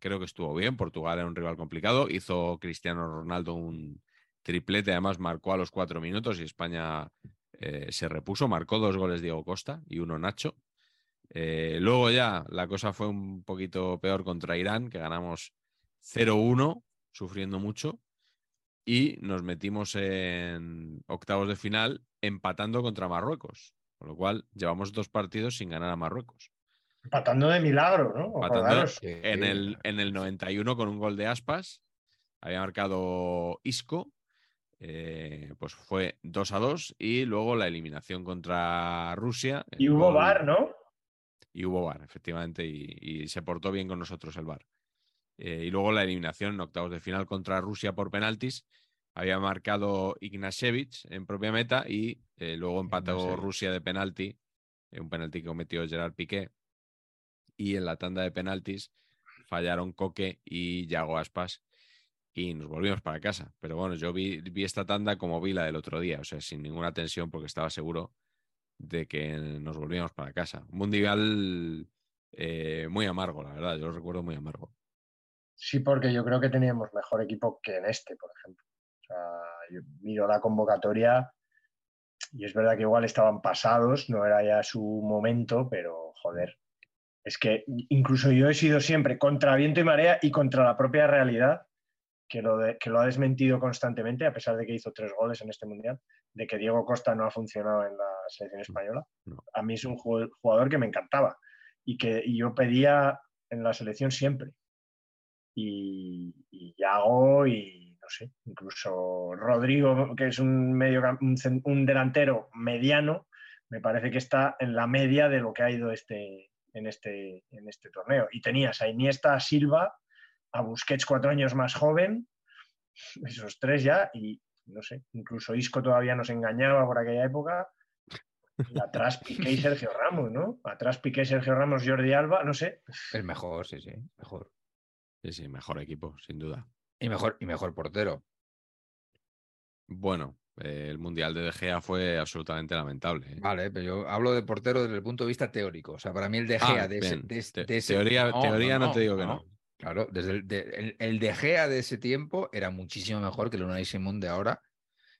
creo que estuvo bien. Portugal era un rival complicado. Hizo Cristiano Ronaldo un triplete, además marcó a los cuatro minutos y España eh, se repuso. Marcó dos goles Diego Costa y uno Nacho. Eh, luego ya la cosa fue un poquito peor contra Irán, que ganamos 0-1, sufriendo mucho. Y nos metimos en octavos de final empatando contra Marruecos. Con lo cual, llevamos dos partidos sin ganar a Marruecos. Empatando de milagro, ¿no? Empatando en, el, en el 91 con un gol de aspas. Había marcado Isco. eh, pues fue 2 a 2 y luego la eliminación contra Rusia. Y hubo gol- VAR, ¿no? Y hubo VAR, efectivamente, y, y se portó bien con nosotros el VAR. Eh, y luego la eliminación en octavos de final contra Rusia por penaltis. Había marcado Ignashevich en propia meta y eh, luego empató. Rusia de penalti, eh, un penalti que cometió Gerard Piqué. Y en la tanda de penaltis fallaron Coque y Yago Aspas y nos volvimos para casa. Pero bueno, yo vi, vi esta tanda como vi la del otro día, o sea, sin ninguna tensión porque estaba seguro de que nos volvíamos para casa. Un mundial eh, muy amargo, la verdad, yo lo recuerdo muy amargo. Sí, porque yo creo que teníamos mejor equipo que en este, por ejemplo. O sea, yo miro la convocatoria y es verdad que igual estaban pasados, no era ya su momento, pero joder. Es que incluso yo he sido siempre contra viento y marea y contra la propia realidad, que lo, de- que lo ha desmentido constantemente, a pesar de que hizo tres goles en este mundial, de que Diego Costa no ha funcionado en la selección española. A mí es un ju- jugador que me encantaba y que y yo pedía en la selección siempre y, y Yago y no sé, incluso Rodrigo, que es un, medio, un delantero mediano, me parece que está en la media de lo que ha ido este, en, este, en este torneo. Y tenías a Iniesta, a Silva, a Busquets cuatro años más joven, esos tres ya, y no sé, incluso Isco todavía nos engañaba por aquella época. Y atrás Piqué y Sergio Ramos, ¿no? Atrás Piqué, Sergio Ramos, Jordi Alba, no sé. Es mejor, sí, sí, mejor. Sí, sí, mejor equipo, sin duda. Y mejor, y mejor portero. Bueno, eh, el Mundial de De Gea fue absolutamente lamentable. ¿eh? Vale, pero yo hablo de portero desde el punto de vista teórico. O sea, para mí el De Ah, Gea de ese, de ese- Te- de ese- teoría- teoría no te digo que no. Claro, desde el, de, el, el De Gea de ese tiempo era muchísimo mejor que el Unai Simón de ahora,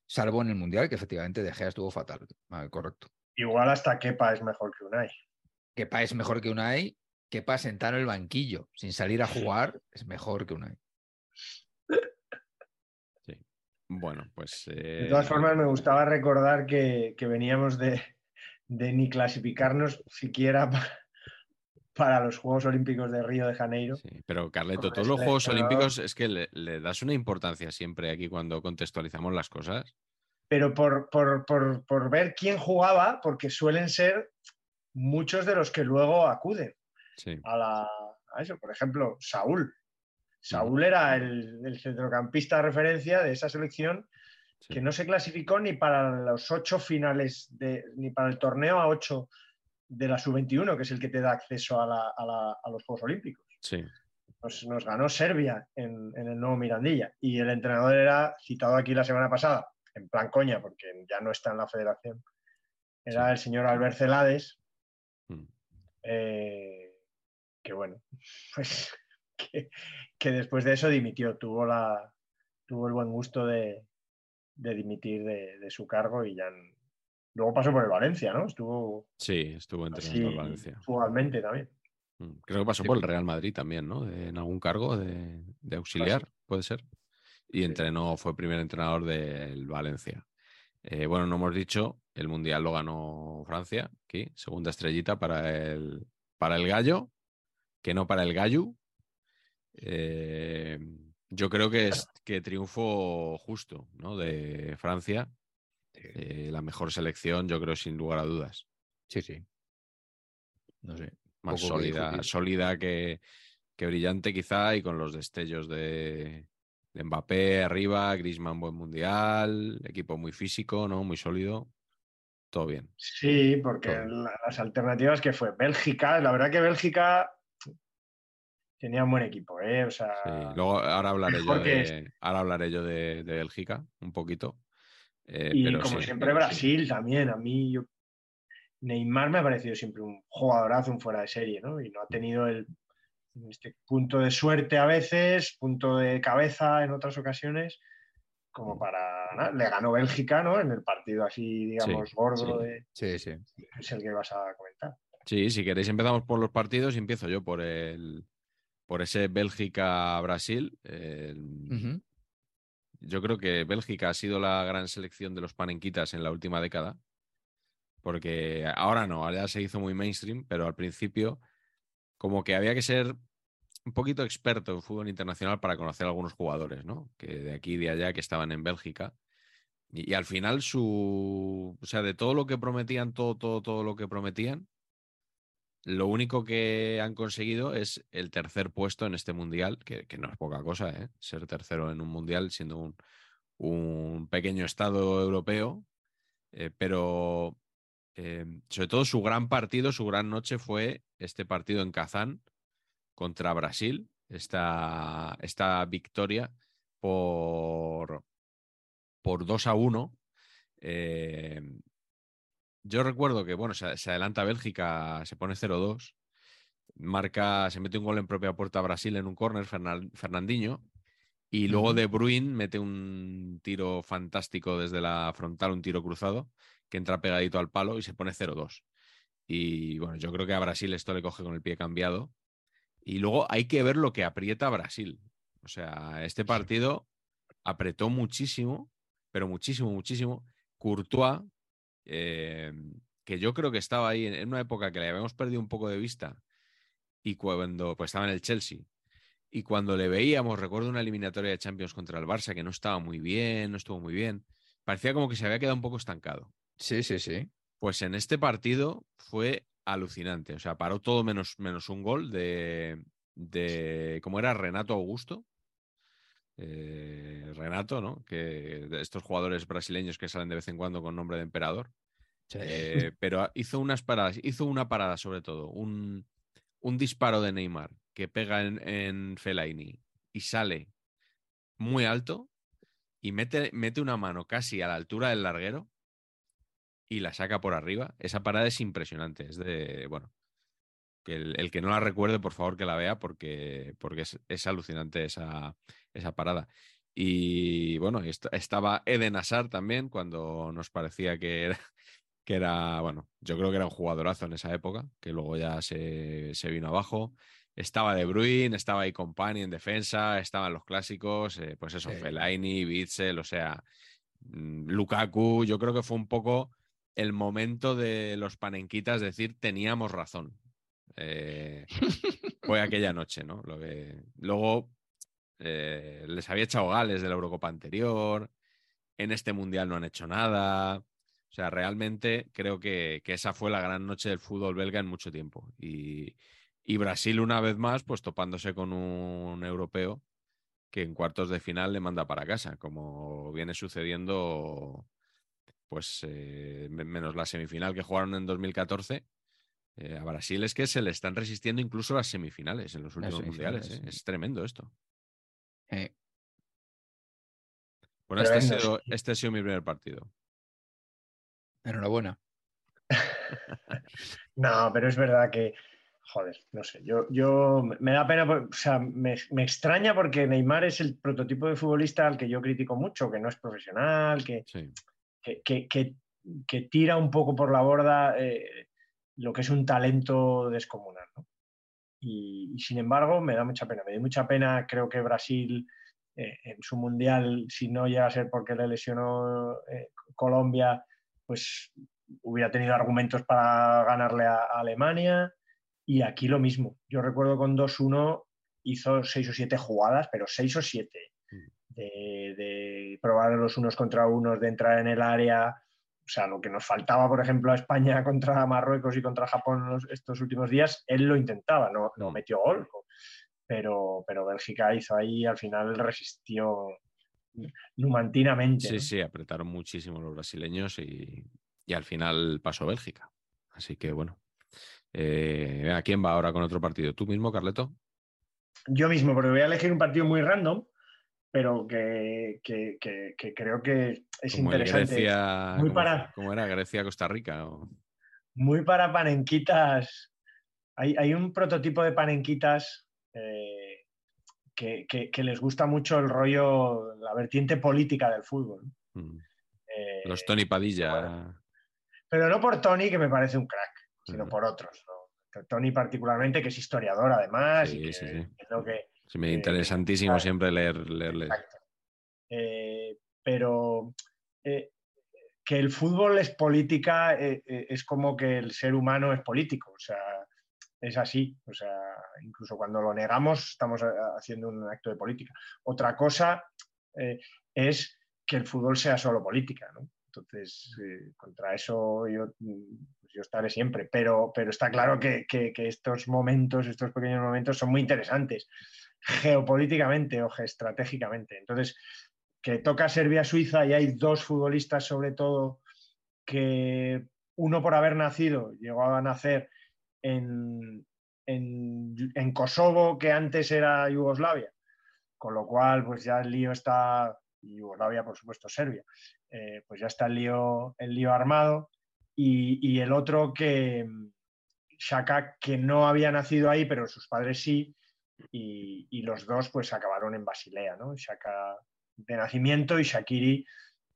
salvo en el Mundial, que efectivamente De Gea estuvo fatal. Vale, correcto. Igual hasta Kepa es mejor que Unai. Kepa es mejor que Unai, Kepa sentado en el banquillo sin salir a jugar es mejor que Unai. Bueno, pues. De todas eh, formas, me gustaba recordar que, que veníamos de, de ni clasificarnos siquiera pa- para los Juegos Olímpicos de Río de Janeiro. Sí, pero Carleto, todos los Juegos. Olímpicos es que le, le das una importancia siempre aquí cuando contextualizamos las cosas. Pero por, por- por- por ver quién jugaba, porque suelen ser muchos de los que luego acuden Sí, a, la, a eso. Por ejemplo, Saúl. Saúl era el, el centrocampista de referencia de esa selección sí, que no se clasificó ni para los ocho finales, de, ni para el torneo a ocho de la sub-21, que es el que te da acceso a, la- a la- a los Juegos Olímpicos. sí. Nos, nos ganó Serbia en, en el nuevo Mirandilla y el entrenador era citado aquí la semana pasada, en plan coña, porque ya no está en la federación. Era Sí. el señor Albert Celades, Mm. eh, que bueno, pues que, que después de eso dimitió, tuvo, la, tuvo el buen gusto de, de dimitir de, de su cargo y ya luego pasó por el Valencia, ¿no? Estuvo Sí, estuvo entrenando el Valencia. también. Mm, Creo que pasó Sí, por el pero- Real Madrid también, ¿no? De- en algún cargo de, de auxiliar, puede ser. Y entrenó, fue primer entrenador del Valencia. Eh, bueno, no hemos dicho, el Mundial lo ganó Francia, aquí, segunda estrellita para el, para el gallo, que no para el gallo. Eh, yo creo que es que triunfo justo, ¿no? De Francia, eh, la mejor selección, yo creo, sin lugar a dudas. Sí, sí. No sé. más Poco que sólida, sólida que, que brillante quizá y con los destellos de, de Mbappé arriba, Griezmann buen mundial, equipo muy físico, ¿no? Muy sólido. Todo bien. Sí, porque Todo. las alternativas que fue Bélgica, la verdad que Bélgica tenía un buen equipo, ¿eh? O sea, Sí. Luego ahora hablaré yo de, ahora hablaré yo de, de Bélgica un poquito. eh, y pero como sí, siempre pero sí. Brasil también, a mí yo, Neymar me ha parecido siempre un jugadorazo, un fuera de serie, ¿no? Y no ha tenido el este punto de suerte a veces, punto de cabeza en otras ocasiones, como para nada. Le ganó Bélgica, ¿no? En el partido así, digamos, gordo de Sí, sí. es el que vas a comentar. Sí, si queréis empezamos por los partidos y empiezo yo por el por ese Bélgica-Brasil. Ujú. yo creo que Bélgica ha sido la gran selección de los panenquitas en la última década, porque ahora no, ahora ya se hizo muy mainstream, pero al principio como que había que ser un poquito experto en fútbol internacional para conocer a algunos jugadores, ¿no? Que de aquí y de allá que estaban en Bélgica. Y, y, al final su, o sea, de todo lo que prometían, todo, todo, todo lo que prometían, lo único que han conseguido es el tercer puesto en este mundial, que, no es poca cosa, ¿eh? ser tercero en un mundial siendo un, un pequeño estado europeo, eh, pero eh, sobre todo su gran partido, su gran noche fue este partido en Kazán contra Brasil, esta, esta victoria por, por 2 a 1. Eh, yo recuerdo que, bueno, se, se adelanta Bélgica, se pone 0-2, marca, se mete un gol en propia puerta a Brasil en un córner, Fernandinho, y luego. De Bruyne mete un tiro fantástico desde la frontal, un tiro cruzado, que entra pegadito al palo y se pone 0-2. Y bueno, yo creo que a Brasil esto le coge con el pie cambiado. Y luego hay que ver lo que aprieta Brasil. O sea, este partido apretó muchísimo, pero muchísimo, muchísimo. Courtois, eh, que yo creo que estaba ahí en, en, una época que le habíamos perdido un poco de vista y cuando pues estaba en el Chelsea y cuando le veíamos, recuerdo una eliminatoria de Champions contra el Barça que no estaba muy bien, no estuvo muy bien, parecía como que se había quedado un poco estancado. Sí, sí, sí. Pues en este partido fue alucinante, o sea, paró todo menos, menos un gol de, de, ¿cómo era? Renato Augusto. Eh, Renato, ¿no? Que estos jugadores brasileños que salen de vez en cuando con nombre de emperador. Sí. Eh, pero hizo unas paradas, hizo una parada sobre todo, un, un disparo de Neymar que pega en, en Fellaini y sale muy alto y mete, mete una mano casi a la altura del larguero y la saca por arriba. Esa parada es impresionante. Es de, bueno, que el, el, que no la recuerde, por favor, que la vea porque, porque es, es alucinante esa, esa, parada. Y bueno, est estaba Eden Hazard también cuando nos parecía que era, que era, bueno, yo creo que era un jugadorazo en esa época, que luego ya se, se vino abajo. Estaba De Bruyne, estaba ahí Company en defensa, estaban los clásicos, eh, pues eso, sí. Fellaini, Bitzel, o sea, mm, Lukaku, yo creo que fue un poco el momento de los panenquitas decir teníamos razón. Eh, fue aquella noche, ¿no? Lo que... Luego eh, les había echado Gales de la Eurocopa anterior, en este Mundial no han hecho nada. O sea, realmente creo que, que esa fue la gran noche del fútbol belga en mucho tiempo. Y, y Brasil, una vez más, pues topándose con un europeo que en cuartos de final le manda para casa, como viene sucediendo, pues eh, menos la semifinal que jugaron en 2014. Eh, a Brasil es que se le están resistiendo incluso las semifinales en los últimos mundiales. ¿eh? Sí. Es tremendo esto. Eh. Bueno, este ha, sido, este ha sido mi primer partido. Enhorabuena. no, pero es verdad que, joder, no sé, yo, yo me da pena, o sea, me, me, extraña porque Neymar es el prototipo de futbolista al que yo critico mucho, que no es profesional, que, sí. que, que, que, que, tira un poco por la borda eh, lo que es un talento descomunal. ¿no? Y, y, sin embargo, me da mucha pena, me da mucha pena, creo que Brasil eh, en su mundial, si no llega a ser porque le lesionó eh, Colombia, pues hubiera tenido argumentos para ganarle a, a, Alemania. Y aquí lo mismo. Yo recuerdo con 2-1 hizo 6 o 7 jugadas, pero 6 o 7. De, de, probar los unos contra unos, de entrar en el área. O sea, lo que nos faltaba, por ejemplo, a España contra Marruecos y contra Japón los, estos últimos días, él lo intentaba, no, no metió gol. Pero, pero Bélgica hizo ahí, al final resistió numantinamente. Sí, ¿no? sí, apretaron muchísimo los brasileños y, y al final pasó Bélgica. Así que bueno. Eh, ¿A quién va ahora con otro partido? ¿Tú mismo, Carleto? Yo mismo, porque voy a elegir un partido muy random, pero que, que, que, que creo que es como interesante. Grecia, muy para, ¿Cómo era? ¿Grecia-Costa Rica? O... Muy para panenquitas. Hay, hay, un prototipo de panenquitas eh, que, les gusta mucho el rollo, la vertiente política del fútbol. Mm. Eh, Los Tony Padilla. Bueno, pero no por Tony, que me parece un crack, sino -huh. por otros. ¿no? Tony particularmente, que es historiador además. Sí, y que, sí, sí. Lo que, sí me interesantísimo eh, siempre leer, leerles. Exacto. Eh, pero eh, que el fútbol es política eh, es como que el ser humano es político, o sea, es así, o sea, incluso cuando lo negamos estamos haciendo un acto de política. Otra cosa es que el fútbol sea solo política, ¿no? Entonces, contra eso yo, pues yo, estaré siempre, pero, pero está claro que, que, estos momentos, estos pequeños momentos son muy interesantes geopolíticamente o estratégicamente. Entonces, que toca Serbia-Suiza y hay dos futbolistas sobre todo que uno por haber nacido llegó a nacer en, en, Kosovo, que antes era Yugoslavia, con lo cual pues ya el lío está, Yugoslavia por supuesto Serbia, eh, pues ya está el lío, el lío armado y, el otro que Shaka que no había nacido ahí, pero sus padres sí, y, los dos pues acabaron en Basilea, ¿no? Shaka de nacimiento y Shakiri,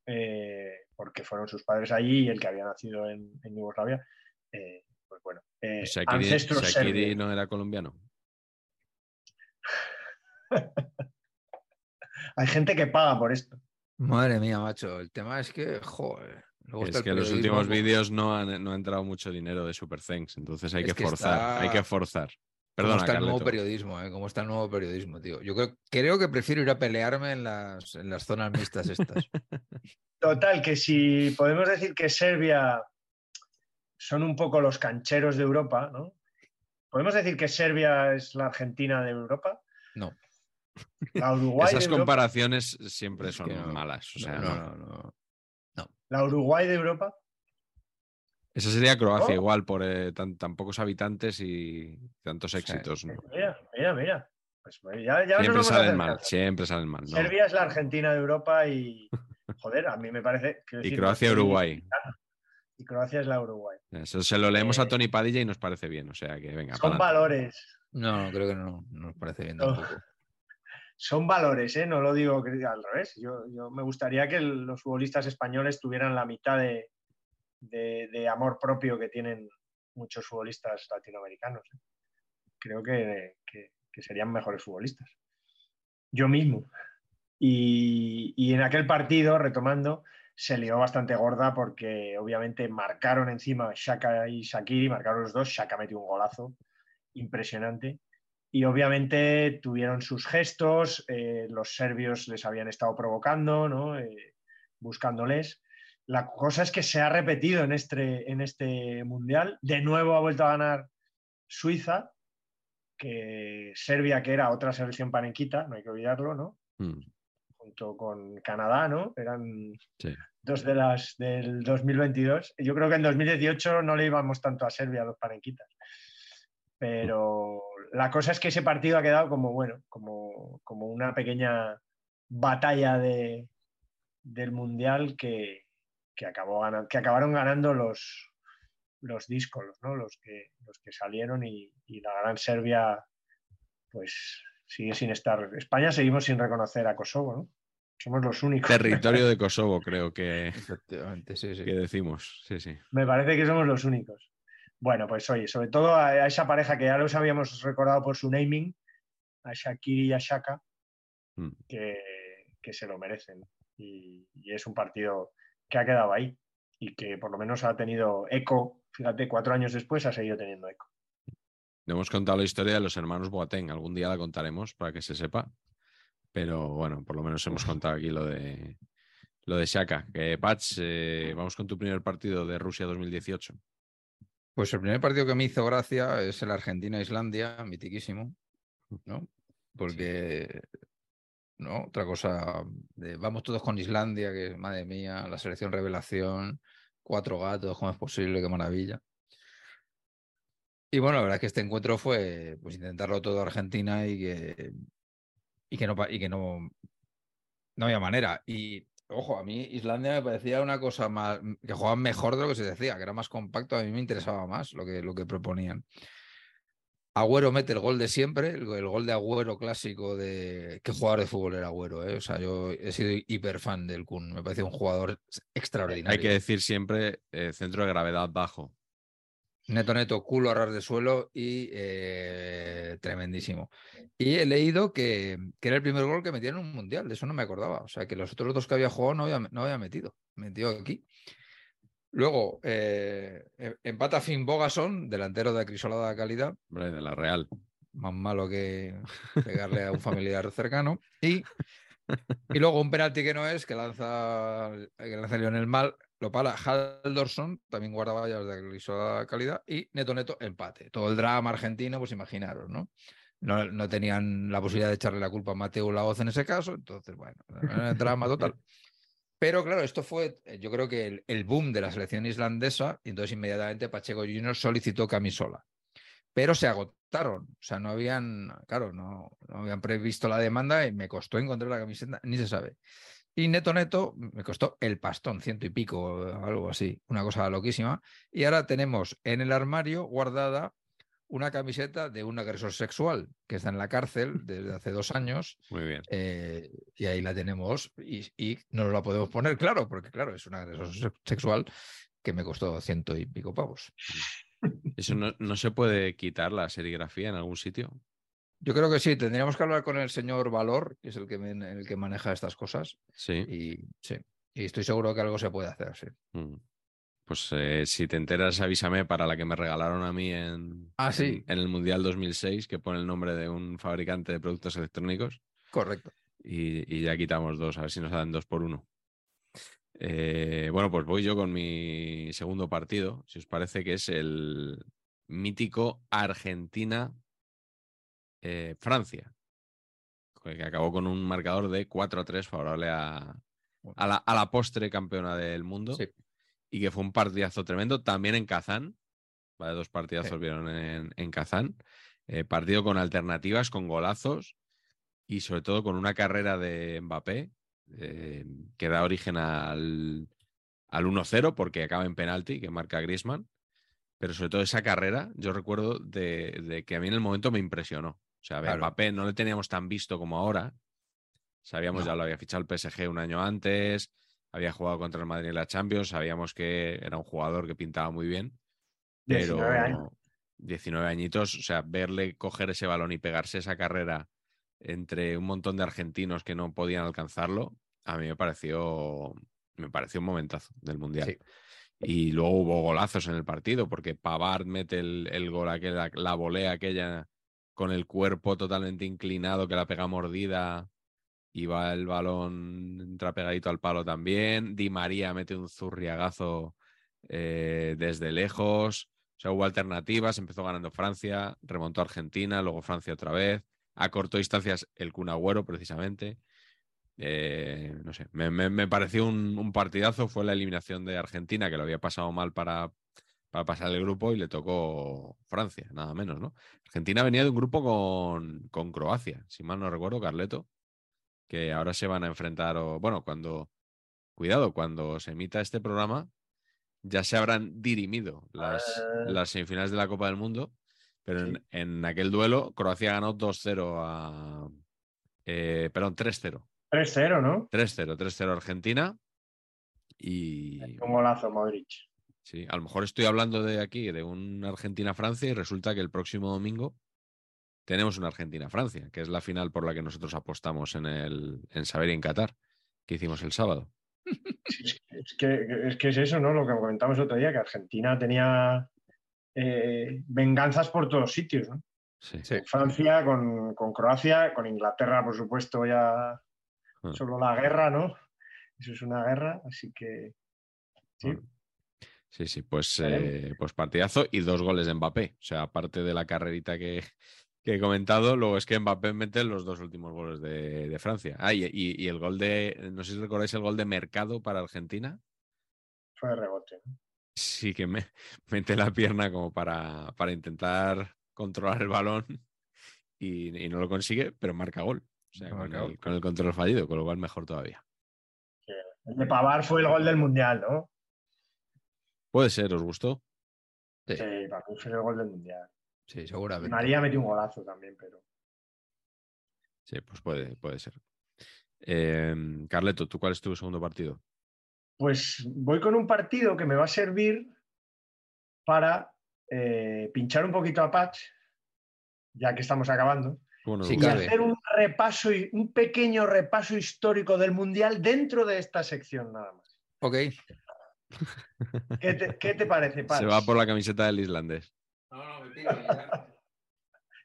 eh, porque fueron sus padres allí y el que había nacido en, Yugoslavia, eh, pues bueno, eh, Shakiri, no era colombiano. Hay gente que paga por esto. Madre mía, macho. El tema es que, joder. Es que en los últimos vídeos no, ha entrado mucho dinero de Super Thanks, entonces hay que forzar, hay que forzar. ¿Cómo está el nuevo periodismo? Eh? ¿Cómo está el nuevo periodismo, tío? Yo creo, que prefiero ir a pelearme en las, en las zonas mixtas estas. Total, que si podemos decir que Serbia son un poco los cancheros de Europa, ¿no? ¿Podemos decir que Serbia es la Argentina de Europa? No. La Uruguay Esas comparaciones siempre son malas. no, no, no, no. ¿La Uruguay de Europa? Esa sería Croacia, igual, por eh, tan, pocos habitantes y tantos éxitos. Mira, mira, mira. Pues, pues siempre salen mal, siempre salen mal. Serbia es la Argentina de Europa y, joder, a mí me parece... y Croacia, Uruguay. Y Croacia es la Uruguay. Eso se lo leemos a eh, Tony Padilla y nos parece bien, o sea que venga. Son valores. No, creo que no, nos parece bien tampoco. Son valores, ¿eh? no lo digo al revés. Yo, yo me gustaría que los futbolistas españoles tuvieran la mitad de, de, amor propio que tienen muchos futbolistas latinoamericanos. ¿eh? Creo que, serían mejores futbolistas. Yo mismo. Y, en aquel partido, retomando, se lió bastante gorda porque obviamente marcaron encima Shaka y Shakiri, marcaron los dos, Shaka metió un golazo impresionante. Y obviamente tuvieron sus gestos, eh, los serbios les habían estado provocando, ¿no? Eh, buscándoles. La cosa es que se ha repetido en este, en este mundial. De nuevo ha vuelto a ganar Suiza, que Serbia, que era otra selección panenquita, no hay que olvidarlo, ¿no? Hmm. Junto con Canadá, ¿no? Eran dos de las del 2022. Yo creo que en 2018 no le íbamos tanto a Serbia los panenquitas. Pero la cosa es que ese partido ha quedado como, bueno, como, como una pequeña batalla de, del mundial que, que, acabó que acabaron ganando los, los discos, ¿no? los, que, los que salieron y, la gran Serbia pues sigue sin estar. España seguimos sin reconocer a Kosovo, ¿no? Somos los únicos. Territorio de Kosovo, creo que, que decimos. Sí, sí. Me parece que somos los únicos. Bueno, pues oye, sobre todo a, esa pareja que ya los habíamos recordado por su naming, a Shakiri y a Shaka, mm. que, se lo merecen. y, es un partido que ha quedado ahí y que por lo menos ha tenido eco, fíjate, cuatro años después ha seguido teniendo eco. No hemos contado la historia de los hermanos Boateng, algún día la contaremos para que se sepa, pero bueno, por lo menos hemos contado aquí lo de lo de Shaka. Que, Pats, eh, vamos con tu primer partido de Rusia 2018. Pues el primer partido que me hizo gracia es el Argentina-Islandia, mitiquísimo, ¿no? Porque Otra cosa, de, vamos todos con Islandia, que madre mía, la selección revelación, cuatro gatos, ¿cómo es posible? Qué maravilla. Y bueno, la verdad es que este encuentro fue pues intentarlo todo Argentina y que, y que no y que no, no había manera. Y ojo, a mí Islandia me parecía una cosa más que jugaban mejor de lo que se decía, que era más compacto, a mí me interesaba más lo que, lo que proponían. Agüero mete el gol de siempre, el, gol de Agüero clásico de qué jugador de fútbol era Agüero, ¿eh? o sea, yo he sido hiper fan del Kun, me parece un jugador extraordinario. Hay que decir siempre eh, centro de gravedad bajo. Neto, neto, culo a ras de suelo y eh, tremendísimo. Y he leído que, que, era el primer gol que metía en un mundial, de eso no me acordaba. O sea, que los otros dos que había jugado no había, no había metido. Metió aquí. Luego, eh, em, empata Finn Bogason, delantero de acrisolada calidad. de la Real. Más malo que pegarle a un familiar cercano. Y, y luego un penalti que no es, que lanza, que lanza Lionel Mal, lo para Haldorson, también guardaballas de acrisolada calidad. Y Neto Neto, empate. Todo el drama argentino, pues imaginaros, ¿no? No, no, tenían la posibilidad de echarle la culpa a Mateo Laoz en ese caso, entonces, bueno, drama total. Pero claro, esto fue, eh, yo creo que el, boom de la selección islandesa, y entonces inmediatamente Pacheco Junior solicitó camisola. Pero se agotaron, o sea, no habían, claro, no, no habían previsto la demanda y me costó encontrar la camiseta, ni se sabe. Y neto neto me costó el pastón, ciento y pico, algo así, una cosa loquísima. Y ahora tenemos en el armario guardada una camiseta de un agresor sexual que está en la cárcel desde hace dos años. Muy bien. Eh, y ahí la tenemos y, y, no nos la podemos poner, claro, porque claro, es un agresor sexual que me costó ciento y pico pavos. ¿Eso no, no, se puede quitar la serigrafía en algún sitio? Yo creo que sí, tendríamos que hablar con el señor Valor, que es el que, el que maneja estas cosas. Sí. Y sí. Y estoy seguro que algo se puede hacer, sí. Mm. Pues eh, si te enteras, avísame para la que me regalaron a mí en, ah, sí. en, el Mundial 2006, que pone el nombre de un fabricante de productos electrónicos. Correcto. Y, ya quitamos dos, a ver si nos dan dos por uno. Eh, bueno, pues voy yo con mi segundo partido, si os parece que es el mítico Argentina-Francia, que acabó con un marcador de 4 a 3 favorable a, a, la, a la postre campeona del mundo. Sí y que fue un partidazo tremendo, también en Kazán, ¿vale? dos partidazos vieron en, en Kazán, eh, partido con alternativas, con golazos y sobre todo con una carrera de Mbappé eh, que da origen al, al 1-0 porque acaba en penalti, que marca Griezmann, pero sobre todo esa carrera, yo recuerdo de, de que a mí en el momento me impresionó. O sea, a ver, Mbappé no le teníamos tan visto como ahora. Sabíamos, ya lo había fichado el PSG un año antes, había jugado contra el Madrid en la Champions, sabíamos que era un jugador que pintaba muy bien, pero 19, años. 19 añitos, o sea, verle coger ese balón y pegarse esa carrera entre un montón de argentinos que no podían alcanzarlo, a mí me pareció, me pareció un momentazo del Mundial. Y luego hubo golazos en el partido, porque Pavard mete el, el gol, aquel, la volea aquella con el cuerpo totalmente inclinado que la pega mordida y va el balón, entra pegadito al palo también. Di María mete un zurriagazo eh, desde lejos. O sea, hubo alternativas, empezó ganando Francia, remontó Argentina, luego Francia otra vez. A corto distancias el Kun precisamente. Eh, no sé, me, pareció un, partidazo. Fue la eliminación de Argentina, que lo había pasado mal para, para pasar el grupo y le tocó Francia, nada menos, ¿no? Argentina venía de un grupo con, con Croacia, si mal no recuerdo, Carleto que ahora se van a enfrentar, o bueno, cuando, cuidado, cuando se emita este programa, ya se habrán dirimido las, ah. las semifinales de la Copa del Mundo, pero en, aquel duelo Croacia ganó 2-0 a... Eh, perdón, 3-0. 3-0, ¿no? 3-0, 3-0 Argentina. Y. Un golazo, Modric. Sí, a lo mejor estoy hablando de aquí, de un Argentina-Francia, y resulta que el próximo domingo tenemos una Argentina-Francia, que es la final por la que nosotros apostamos en, el, en Saber y en Qatar, que hicimos el sábado. Es que, es eso, ¿no? Lo que comentamos el otro día, que Argentina tenía eh, venganzas por todos sitios, ¿no? Sí. Francia, con, Croacia, con Inglaterra, por supuesto, ya ah. solo la guerra, ¿no? Eso es una guerra, así que sí. Sí, sí, pues, eh, pues partidazo y dos goles de Mbappé. O sea, aparte de la carrerita que, que he comentado, luego es que Mbappé mete los dos últimos goles de, Francia. Ah, y, el gol de, no sé si recordáis el gol de Mercado para Argentina. Fue de rebote. Sí, que me, mete la pierna como para, para intentar controlar el balón y, no lo consigue, pero marca gol. O sea, con, el, control fallido, con lo cual mejor todavía. El de Pavar fue el gol del Mundial, ¿no? Puede ser, ¿os gustó? Sí, para mí fue el gol del Mundial. Sí, seguramente. María metió un golazo también, pero. Sí, pues puede, puede ser. Em, Carleto, ¿tú cuál es tu segundo partido? Pues voy con un partido que me va a servir para eh, pinchar un poquito a Patch, ya que estamos acabando, Bueno, Sí, y cabe. hacer un repaso, y- un pequeño repaso histórico del Mundial dentro de esta sección nada más. Ok. ¿Qué te, qué te parece, Patch? se va por la camiseta del islandés. Ya.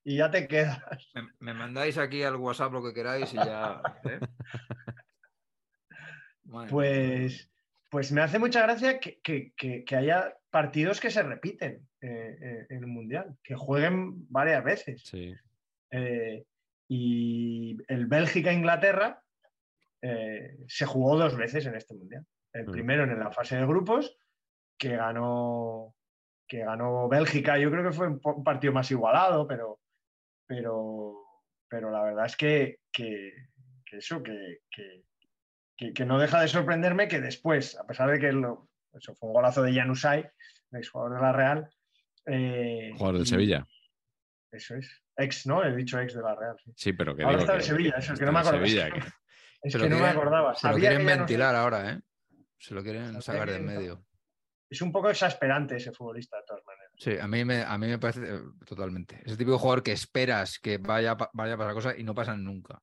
Y ya te quedas. Me, me mandáis aquí al WhatsApp lo que queráis y ya. ¿eh? Pues, pues me hace mucha gracia que, que- que- que haya partidos que se repiten eh, eh, en el Mundial, que jueguen varias veces. Sí. Eh, y el Bélgica-Inglaterra eh, se jugó dos veces en este Mundial. El Mm. primero en la fase de grupos, que ganó, que ganó Bélgica. Yo creo que fue un, partido más igualado, pero, pero, pero la verdad es que, que- que eso, que, que- que- que no deja de sorprenderme que después, a pesar de que lo- eso fue un golazo de Januzaj, el exjugador de la Real. eh, Jugador del Sevilla. Eso es. Ex, ¿no? He dicho ex de la Real. sí. Sí, pero que Ahora digo está en Sevilla, eso es que no me acordaba. Sevilla, Es que, no me quieren- acordaba. Se lo quieren ventilar ahora, ¿eh? Se lo quieren sacar de en medio. Es un poco exasperante ese futbolista, de todas maneras. Sí, a mí me, a mí me parece eh, totalmente. Es el típico jugador que esperas que vaya, vaya a pasar cosas y no pasan nunca.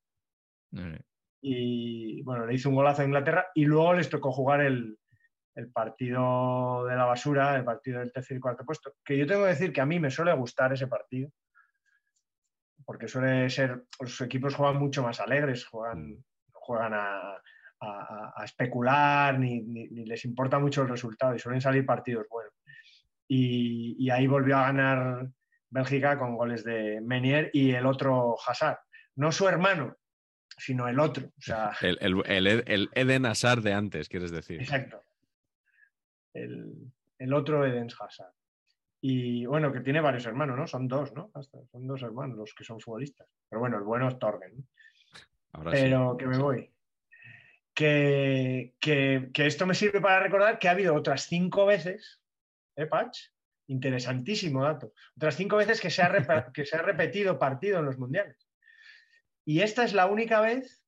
No sé. Y bueno, le hizo un golazo a Inglaterra y luego les tocó jugar el, el partido de la basura, el partido del tercer y cuarto puesto. Que yo tengo que decir que a mí me suele gustar ese partido. Porque suele ser, los equipos juegan mucho más alegres, juegan, no juegan a, a- especular, ni, ni- ni les importa mucho el resultado y suelen salir partidos buenos. Y, y ahí volvió a ganar Bélgica con goles de Menier y el otro Hazard. No su hermano, sino el otro. O sea, El, el, el, Ed- el Eden Hazard de antes, quieres decir. exacto. El, el otro Eden Hazard. Y bueno, que tiene varios hermanos, ¿no? Son dos, ¿no? Hasta, son dos hermanos los que son futbolistas. Pero bueno, el bueno es Torgen. ¿no? Ahora sí. Pero que me voy. Que, que- que esto me sirve para recordar que ha habido otras cinco veces, ¿eh, Patch? Interesantísimo dato. Otras cinco veces que se, ha que se ha repetido partido en los mundiales. Y esta es la única vez,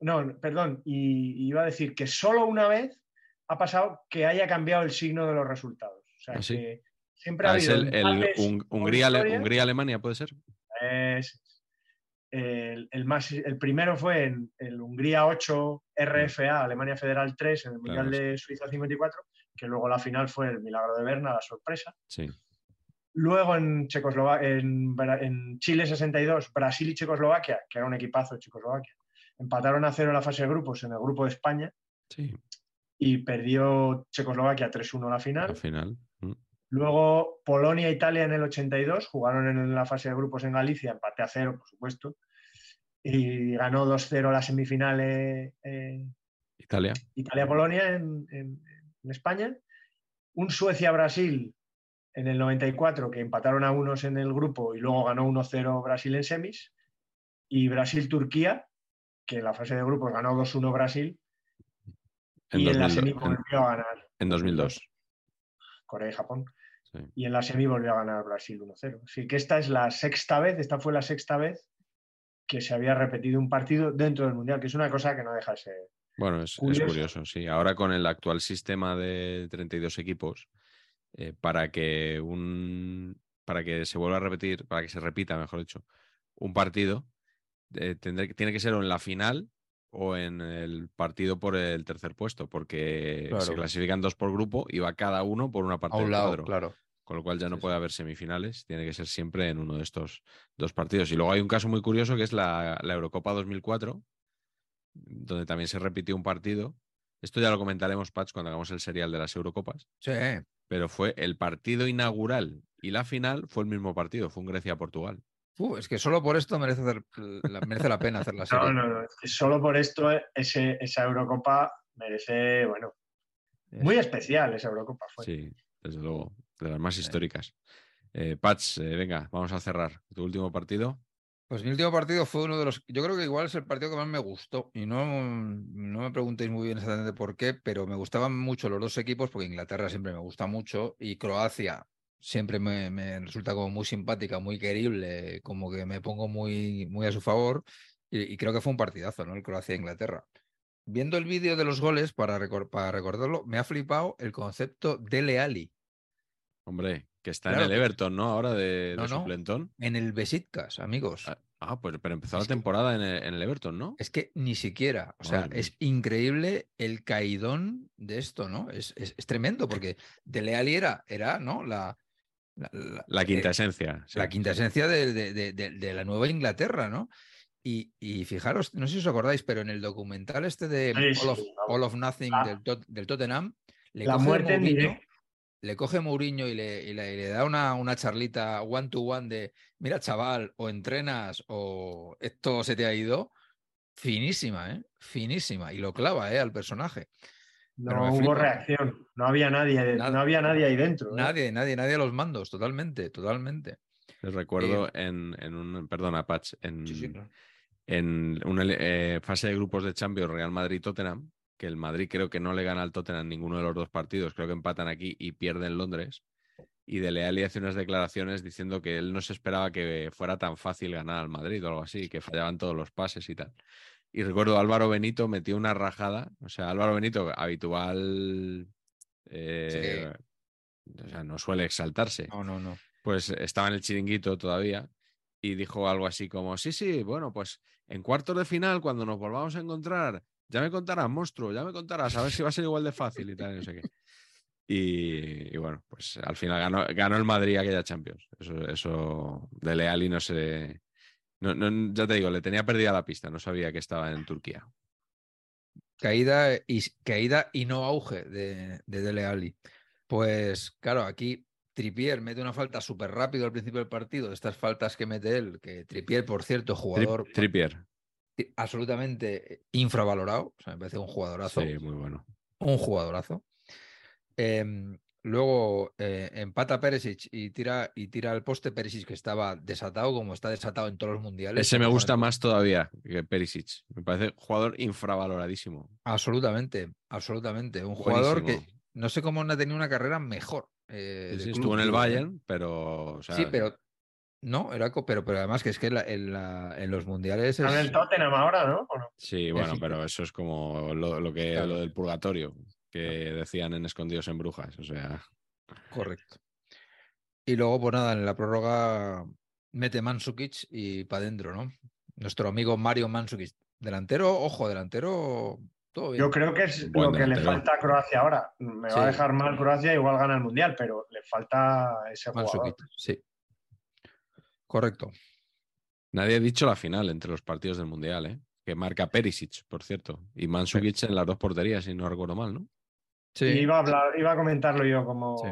no, perdón, y, y iba a decir que solo una vez ha pasado que haya cambiado el signo de los resultados. O sea, ¿Ah, sí? que siempre ha Ah, es habido el, el. Hungría-Alemania, ¿puede ser? Es- el, el más, el primero fue en el Hungría 8, RFA, Alemania Federal 3, en el Mundial Claro, de Suiza 54, que luego la final fue el milagro de Berna, la sorpresa. Sí. Luego en, Checoslovak- en, en Chile 62, Brasil y Checoslovaquia, que era un equipazo de Checoslovaquia, empataron a cero en la fase de grupos en el grupo de España Sí, y perdió Checoslovaquia 3-1 la final. al final. Mm. Luego Polonia e Italia en el 82 jugaron en la fase de grupos en Galicia, empate a cero, por supuesto, y ganó 2-0 la semifinal eh, eh, Italia. Italia-Polonia en, en- en España. Un Suecia-Brasil en el 94 que empataron a unos en el grupo y luego ganó 1-0 Brasil en semis. Y Brasil-Turquía, que en la fase de grupos ganó 2-1 Brasil En, y en la 2002, semi en- volvió a ganar. en 2002. Corea y Japón. Sí. Y en la semi volvió a ganar Brasil 1-0. Así que esta es la sexta vez, esta fue la sexta vez que se había repetido un partido dentro del Mundial, que es una cosa que no deja de ser. Bueno, es es Curioso. sí. Ahora con el actual sistema de 32 equipos, eh, para que un para que se vuelva a repetir, para que se repita, mejor dicho, un partido, eh, tendré tiene que ser o en la final o en el partido por el tercer puesto, porque se clasifican dos por grupo y va cada uno por una parte A un del lado, cuadro. claro. Con lo cual ya no Sí, puede sí. haber semifinales, tiene que ser siempre en uno de estos dos partidos. Y luego hay un caso muy curioso que es la, la Eurocopa 2004, donde también se repitió un partido. Esto ya lo comentaremos, Patch, cuando hagamos el serial de las Eurocopas. Sí, Pero fue el partido inaugural y la final fue el mismo partido, fue un Grecia-Portugal. Uh, es que solo por esto merece, hacer- la, merece la pena hacer la serie. No, no, no. es que Solo por esto ese, esa Eurocopa merece, bueno, muy especial esa Eurocopa. Fue. Sí, desde luego, de las más históricas. Eh, Patch, eh, venga, vamos a cerrar. ¿Tu último partido? Pues mi último partido fue uno de los. Yo creo que igual es el partido que más me gustó. Y no, no me preguntéis muy bien exactamente por qué, pero me gustaban mucho los dos equipos, porque Inglaterra siempre me gusta mucho y Croacia siempre me, me resulta como muy simpática, muy querible, como que me pongo muy, muy a su favor. Y, y creo que fue un partidazo, ¿no? El Croacia-Inglaterra. Viendo el vídeo de los goles, para, recor- para recordarlo, me ha flipado el concepto de Leali. Hombre, Que está en el Everton, ¿no? Ahora de, No, de no. suplentón. En el Besiktas, amigos. Ah, Ah, pues pero empezó Es la que- temporada en el, en el Everton, ¿no? Es que ni siquiera, o sea, mía. es increíble el caidón de esto, ¿no? Es, es- es tremendo, porque Dele Alli era, era ¿no? La, la, la- La quinta eh, esencia. sí. la quinta esencia de, de- de- de- de la Nueva Inglaterra, ¿no? Y, y fijaros, no sé si os acordáis, pero en el documental este de Sí, sí, All, of, vamos. All of Nothing Ah. del, Tot- del Tottenham, le La muerte en directo. Le coge Mourinho y le, y le- y le da una, una charlita one to one de, mira chaval, o entrenas o esto se te ha ido. Finísima, ¿eh? Finísima. Y lo clava, ¿eh? Al personaje. No hubo flipa. reacción. No había nadie, no había nadie ahí dentro. ¿eh? Nadie, nadie, nadie a los mandos, totalmente, totalmente. Les recuerdo en, en un, perdona, Patch, en, Sí, sí, claro. en una eh, fase de grupos de Champions Real Madrid-Tottenham, que el Madrid creo que no le gana al Tottenham ninguno de los dos partidos, creo que empatan aquí y pierden en Londres. Y Dele Alli hace unas declaraciones diciendo que él no se esperaba que fuera tan fácil ganar al Madrid o algo así, que fallaban todos los pases y tal. Y recuerdo Álvaro Benito metió una rajada, o sea, Álvaro Benito, habitual, eh, o sea, no suele exaltarse No, no, no. pues estaba en el chiringuito todavía y dijo algo así como, sí, sí, bueno, pues en cuartos de final, cuando nos volvamos a encontrar, ya me contarás, monstruo, ya me contarás, a ver si va a ser igual de fácil y tal, y no sé qué. Y, y bueno, pues al final ganó, ganó el Madrid aquella Champions. Eso, eso de Leali no sé. No, no, ya te digo, le tenía perdida la pista, no sabía que estaba en Turquía. Caída y, caída y no auge de, de Dele Alli. Pues claro, aquí Tripier mete una falta súper rápido al principio del partido, de estas faltas que mete él, que Tripier, por cierto, Tri- jugador Trippier. Absolutamente infravalorado, o sea, me parece un jugadorazo, Sí, muy bueno. un jugadorazo. Em, luego eh, empata Perisic y tira, y tira al poste Perisic, que estaba desatado, como está desatado en todos los mundiales. Ese me gusta más todavía que Perisic. Me parece jugador infravaloradísimo. Absolutamente, absolutamente. Un jugador que no sé cómo no ha tenido una carrera mejor. eh, Sí, sí, estuvo en el. Bayern, pero. o sea, Sí, pero no, era pero, pero además que es que en, la- en la- en los mundiales Está en es el Tottenham ahora, ¿no? ¿O no? Sí, bueno, pero eso es como lo, lo que Claro. lo del purgatorio que decían en Escondidos en Brujas. O sea, correcto. Y luego, pues nada, en la prórroga mete Mansukic y para adentro, ¿no? Nuestro amigo Mario Mansukic. Delantero, ojo, delantero, todo bien. Yo creo que es Buen lo que le falta a Croacia ahora. Me va a dejar mal Croacia, igual gana el Mundial, pero le falta ese jugador. Sí. Correcto. nadie ha dicho la final entre los partidos del Mundial, ¿eh? Que marca Perisic, por cierto. Y Mansukic en las dos porterías, si no recuerdo mal, ¿no? Sí. Iba, a hablar, iba a comentarlo yo como Sí.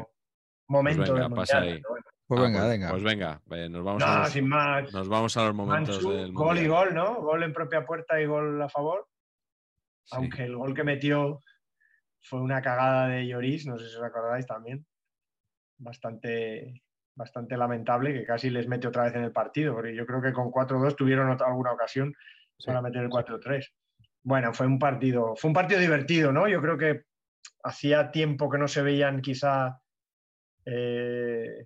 momento Pues venga, del pasa Mundial. ahí. pero bueno. Pues Ah, venga, pues, venga. Pues venga, eh, nos vamos, No, a los, sin más. nos vamos a los momentos del gol y gol, ¿no? Gol en propia puerta y gol a favor. Sí. Aunque el gol que metió fue una cagada de Lloris, no sé si os acordáis también. Bastante, bastante lamentable, que casi les mete otra vez en el partido, porque yo creo que con 4-2 tuvieron otra- alguna ocasión Sí, para meter el 4-3. Bueno, fue un partido, fue un partido divertido, ¿no? Yo creo que hacía tiempo que no se veían quizá eh,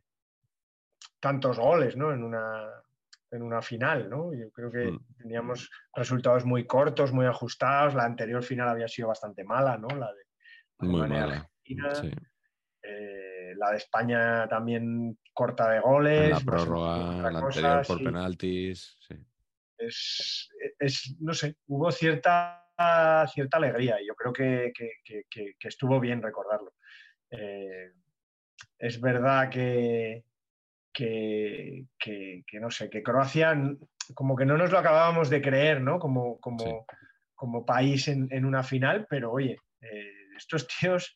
tantos goles, ¿no? En una, en una final, ¿no? Yo creo que Mm. teníamos resultados muy cortos, muy ajustados. La anterior final había sido bastante mala, ¿no? La de Muy Alemania, mala. Argentina. Sí. Eh, la de España también corta de goles. En la prórroga, la cosa, anterior por sí. penaltis. Sí. es, es, no sé, hubo cierta, cierta alegría y yo creo que, que- que- estuvo bien recordarlo. Eh, es verdad que, que, que- que, no sé, que Croacia como que no nos lo acabábamos de creer, ¿no? Como, como, Sí. como país en, en una final, pero oye, eh, estos tíos,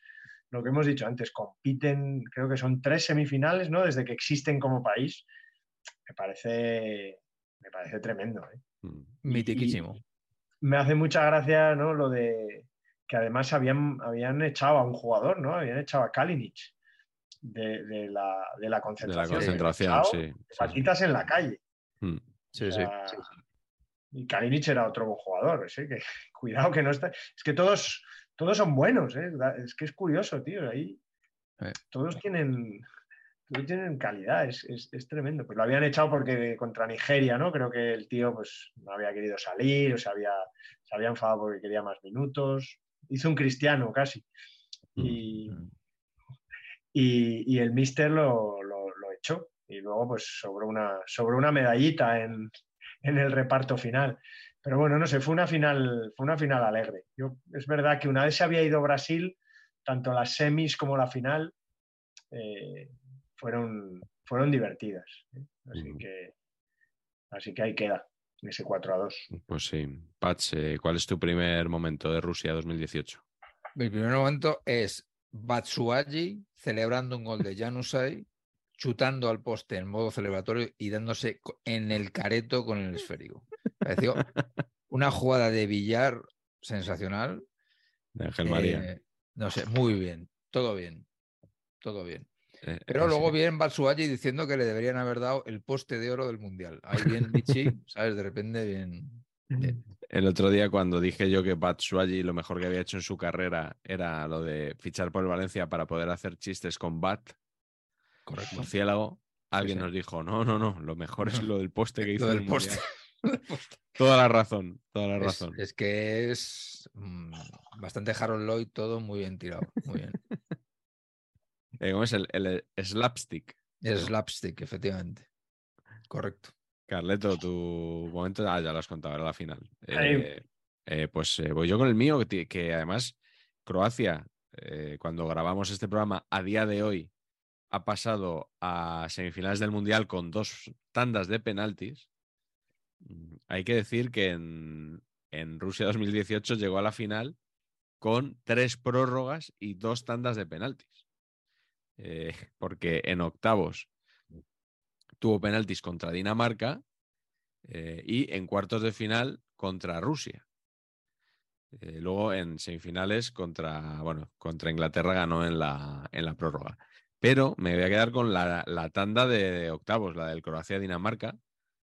lo que hemos dicho antes, compiten, creo que son tres semifinales, ¿no? Desde que existen como país. Me parece, me parece tremendo. ¿eh? Mm. Mitiquísimo. Me hace mucha gracia ¿no? lo de que además habían, habían echado a un jugador, ¿no? Habían echado a Kalinic de, de la, de la De la concentración. concentración, Echado sí. sí. Patitas en la calle. Mm. Sí, O sí. Y Kalinic era otro buen jugador. ¿sí? Que, cuidado que no está. Es que todos, todos son buenos. ¿eh? Es que es curioso, tío. Ahí Eh. todos tienen. Todos tienen calidad, es, es- es tremendo. Pues lo habían echado porque contra Nigeria, ¿no? Creo que el tío pues, no había querido salir, o se había, se había enfadado porque quería más minutos. Hizo un cristiano casi. Y, Mm. y, y el mister lo, lo- hecho y luego pues sobre una, sobre una medallita en, en el reparto final. Pero bueno, no sé, fue una final, fue una final alegre. Yo, es verdad que una vez se había ido Brasil, tanto las semis como la final eh, fueron, fueron divertidas. ¿eh? Así, que, así que ahí queda, ese 4 a 2. Pues sí. Patch, eh, ¿cuál es tu primer momento de Rusia 2018? Mi primer momento es Batsuagi celebrando un gol de Janusay, chutando al poste en modo celebratorio y dándose en el careto con el esférico. Pareció una jugada de billar sensacional. De Ángel María. no sé, muy bien, todo bien, todo bien. Eh, Pero luego viene Batsuagi diciendo que le deberían haber dado el poste de oro del Mundial. Ahí viene Michi, ¿sabes? De repente bien, El otro ddía cuando dije yo que Batsuagi lo mejor que había hecho en su carrera era lo de fichar por el Valencia para poder hacer chistes con Bat, Correcto. murciélago, alguien nos dijo, no, no, no, lo mejor es lo del poste que hizo. Lo del el poste. Mundial". Toda la razón, toda la Es, razón. es que es mm, bastante Harold Lloyd, todo muy bien tirado. Muy bien. Eh, ¿Cómo es el, el slapstick? Es slapstick, efectivamente. Correcto. Carleto, tu momento, ah, ya lo has contado, era la final. Eh, eh, pues eh, voy yo con el mío, que, que además Croacia, eh, cuando grabamos este programa, a día de hoy, ha pasado a semifinales del Mundial con dos tandas de penaltis. Mm, Hay que decir que en, Rusia 2018 llegó a la final con tres prórrogas y dos tandas de penaltis. Eh, porque en octavos tuvo penaltis contra Dinamarca eh, y en cuartos de final contra Rusia. Eh, luego en semifinales contra, bueno, contra Inglaterra ganó en la, prórroga. Pero me voy a quedar con la tanda de octavos, la del Croacia-Dinamarca,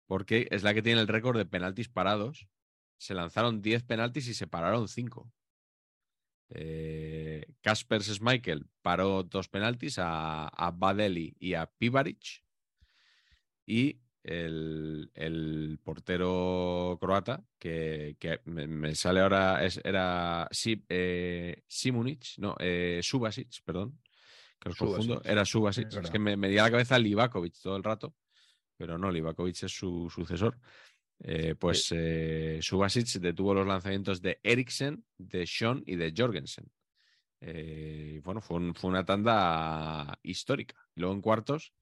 porque es la que tiene el récord de penaltis parados. Se lanzaron 10 penaltis y se pararon 5. Eh, Kasper Schmeichel paró dos penaltis a, a Badeli y a Pivaric. Y el, el portero croata, que, que me, me sale ahora, es, era eh, Simunic, no, eh, Subasic, perdón, que los confundo, era Subasic. es que me, me a la cabeza Livakovic todo el rato, pero no, Livakovic es su sucesor. Eh, pues eh, Subasic detuvo los lanzamientos de Eriksen, de Sean y de Jorgensen. Eh, bueno, fue, un- fue una tanda histórica. Y luego en cuartos,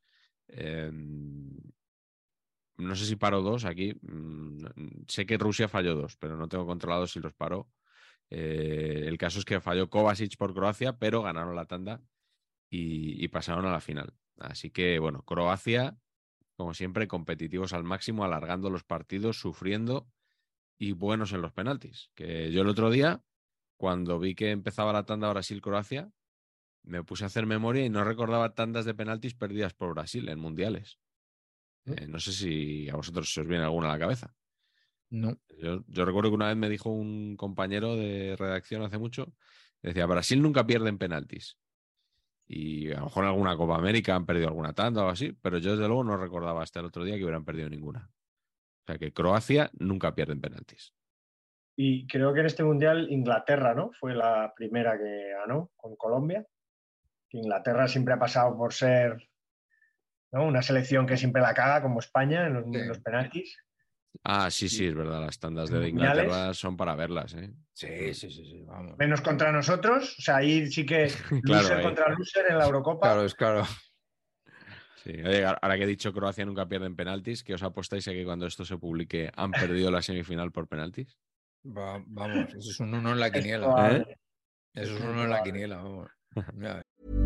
no sé si paró dos aquí. mm, no- Sé que Rusia falló dos, pero no tengo controlado si los paró. El caso es que falló Kovacic por Croacia, pero ganaron la tanda y, y pasaron a la final. Así que, bueno, Croacia, como siempre, competitivos al máximo, alargando los partidos, sufriendo y buenos en los penaltis. Que yo el otro día, cuando vi que empezaba la tanda Brasil-Croacia, me puse a hacer memoria y no recordaba tandas de penaltis perdidas por Brasil en mundiales. Eh, no sé si a vosotros se os viene alguna a la cabeza. No. Yo, yo recuerdo que una vez me dijo un compañero de redacción hace mucho, decía, Brasil nunca pierde en penaltis. Y a lo mejor en alguna Copa América han perdido alguna tanda o algo así, pero yo desde luego no recordaba hasta el otro día que hubieran perdido ninguna. O sea que Croacia nunca pierde en penaltis. Y creo que en este mundial Inglaterra, ¿no? Fue la primera que ganó con Colombia. Inglaterra siempre ha pasado por ser ¿no? una selección que siempre la caga, como España, en los, en los penaltis. Ah, sí, sí, es verdad. Las tandas de. Inglaterra son para verlas, ¿eh? Sí, sí, sí, sí, vamos. Menos contra nosotros. O sea, ahí sí que Claro, loser ahí. contra loser en la Eurocopa. Claro, es claro. Sí. Oye, ahora que he dicho Croacia nunca pierde en penaltis, ¿qué os apostáis a que cuando esto se publique han perdido la semifinal por penaltis? Va- vamos, eso es un uno en la quiniela. probable. Eso es un uno en la quiniela, vamos.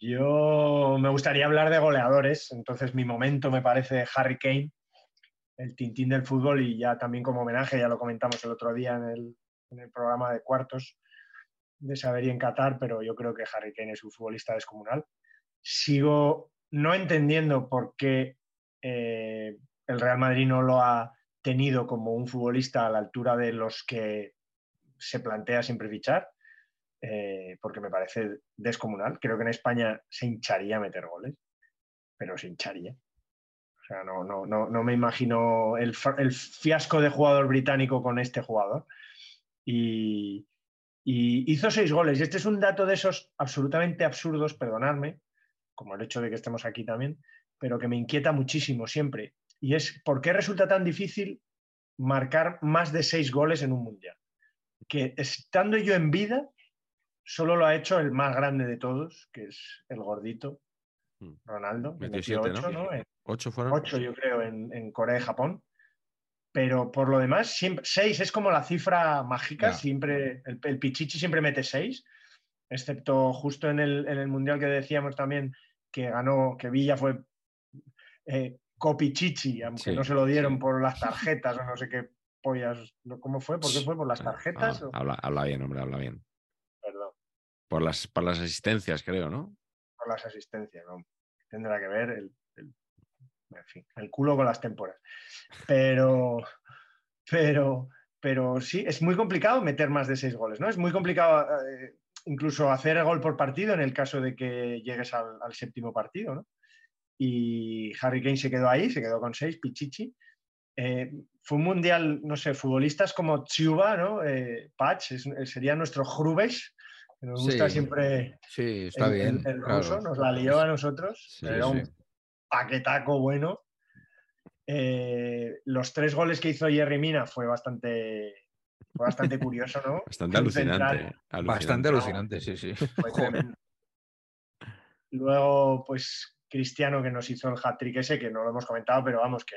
Yo me gustaría hablar de goleadores, entonces mi momento me parece Harry Kane, el tintín del fútbol y ya también como homenaje, ya lo comentamos el otro día en el, en el programa de cuartos de Saber y en Qatar, pero yo creo que Harry Kane es un futbolista descomunal. Sigo no entendiendo por qué eh, el Real Madrid no lo ha tenido como un futbolista a la altura de los que se plantea siempre fichar, eh, porque me parece descomunal. Creo que en España se hincharía meter goles, pero se hincharía. O sea, no, no, no, no me imagino el, el, fiasco de jugador británico con este jugador. Y, y hizo seis goles. Y este es un dato de esos absolutamente absurdos, perdonadme, como el hecho de que estemos aquí también, pero que me inquieta muchísimo siempre. Y es por qué resulta tan difícil marcar más de seis goles en un mundial. Que estando yo en vida, solo lo ha hecho el más grande de todos, que es el gordito, hmm. Ronaldo. Metió ocho, ¿no? ¿Ocho fueron? Ocho, yo creo, en, en Corea y Japón pero por lo demás, siempre, seis es como la cifra mágica, siempre, el, Pichichi siempre mete seis, excepto justo en el, en el, Mundial que decíamos también que ganó, que Villa fue eh, Copichichi, aunque no se lo dieron por las tarjetas o no sé qué pollas, ¿cómo fue? ¿Por qué fue? ¿Por las tarjetas? habla, habla, bien, hombre, habla bien. Por las, por las asistencias, creo, ¿no? Por las asistencias, ¿no? Tendrá que ver el, en fin, el culo con las temporas. Pero, pero, pero sí, es muy complicado meter más de seis goles, ¿no? Es muy complicado eh, incluso hacer el gol por partido en el caso de que llegues al, séptimo partido, ¿no? Y Harry Kane se quedó ahí, se quedó con seis, Pichichi. Eh, fue un mundial, no sé, futbolistas como Chiuba, ¿no? Eh, Patch, sería nuestro Hrubes, que nos gusta siempre. Sí, está bien. El, ruso, nos la lió a nosotros. pero paquetaco bueno. Eh, los tres goles que hizo Jerry Mina fue bastante, bastante curioso, ¿no? Bastante alucinante, Bastante alucinante, sí, sí. Luego, pues Cristiano que nos hizo el hat-trick ese, que no lo hemos comentado, pero vamos, que,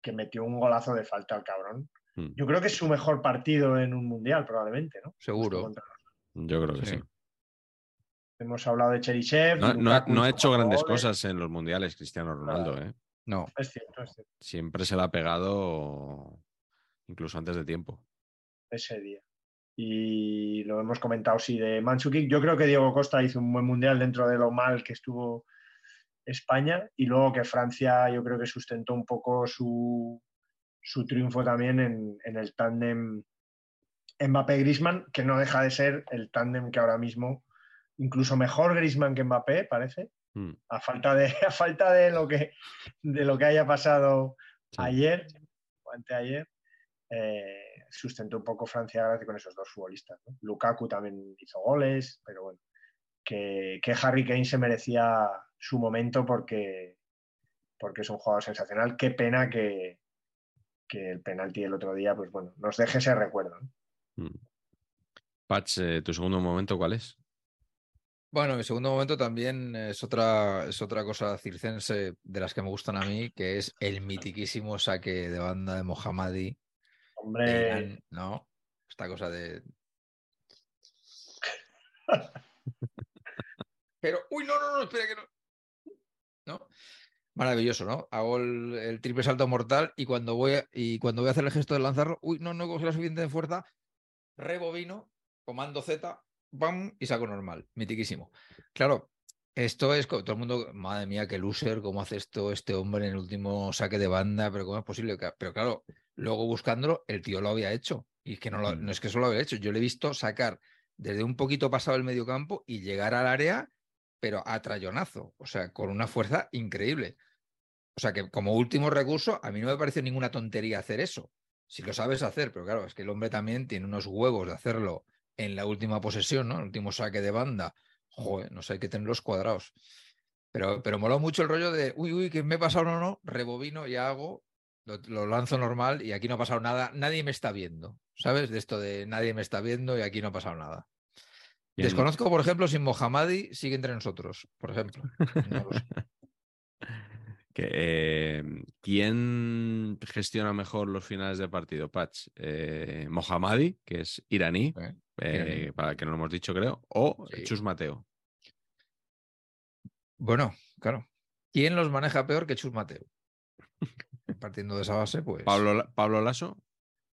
que metió un golazo de falta al cabrón. Hmm. Yo creo que es su mejor partido en un mundial, probablemente, ¿no? Seguro. Yo creo que sí. Hemos hablado de Cherichev. No, ha hecho grandes cosas en los mundiales, Cristiano Ronaldo. ¿eh? No. Es cierto, es cierto. Siempre se la ha pegado incluso antes de tiempo. Ese día. Y lo hemos comentado, sí, de Manchukik. Yo creo que Diego Costa hizo un buen mundial dentro de lo mal que estuvo España. Y luego que Francia, yo creo que sustentó un poco su, su triunfo también en, en el tándem Mbappé-Grisman, que no deja de ser el tándem que ahora mismo incluso mejor Grisman que Mbappé, parece, hmm. a, falta de, a falta de lo que, de lo que haya pasado ayer o anteayer. Eh, sustentó un poco Francia con esos dos futbolistas. Lukaku también hizo goles, pero bueno, que, Harry Kane se merecía su momento porque, porque es un jugador sensacional. Qué pena que, el penalti el otro día, pues bueno, nos deje ese recuerdo. Patch, eh, ¿tu segundo momento cuál es? Bueno, mi segundo momento también es otra, es otra cosa circense de las que me gustan a mí, que es el mitiquísimo saque de banda de Mohammadi. Hombre. ¿No? Esta cosa de. Pero, uy, no, no, no, espera que no. ¿No? Maravilloso, ¿no? Hago el, triple salto mortal y cuando voy a, y cuando voy a hacer el gesto de lanzarlo, uy, no, no coge la suficiente fuerza, rebobino, comando Z, ¡bam! y saco normal, mitiquísimo. Claro, esto es todo el mundo, madre mía, qué loser, cómo hace esto este hombre en el último saque de banda, pero cómo es posible. Pero claro, luego buscándolo, el tío lo había hecho. Y es que no, no es que solo lo había hecho, yo le he visto sacar desde un poquito pasado el medio campo y llegar al área, pero a trayonazo, o sea, con una fuerza increíble. O sea que como último recurso, a mí no me parece ninguna tontería hacer eso. Si lo sabes hacer, pero claro, es que el hombre también tiene unos huevos de hacerlo en la última posesión, ¿no? El último saque de banda. Joder, no sé, hay que tener los cuadrados. Pero, pero moló mucho el rollo de, uy, uy, que me he pasado o no, rebobino y hago, lo, lanzo normal y aquí no ha pasado nada, nadie me está viendo, ¿sabes? De esto de nadie me está viendo y aquí no ha pasado nada. Desconozco, por ejemplo, si Mohammadi sigue entre nosotros, por ejemplo. Em, ¿Quién gestiona mejor los finales de partido? Patch, eh, Mohammadi, que es iraní, eh, para que no lo hemos dicho, creo, o Chus Mateo. Bueno, claro. ¿Quién los maneja peor que Chus Mateo? Partiendo de esa base, pues. Pablo, Pablo Lasso.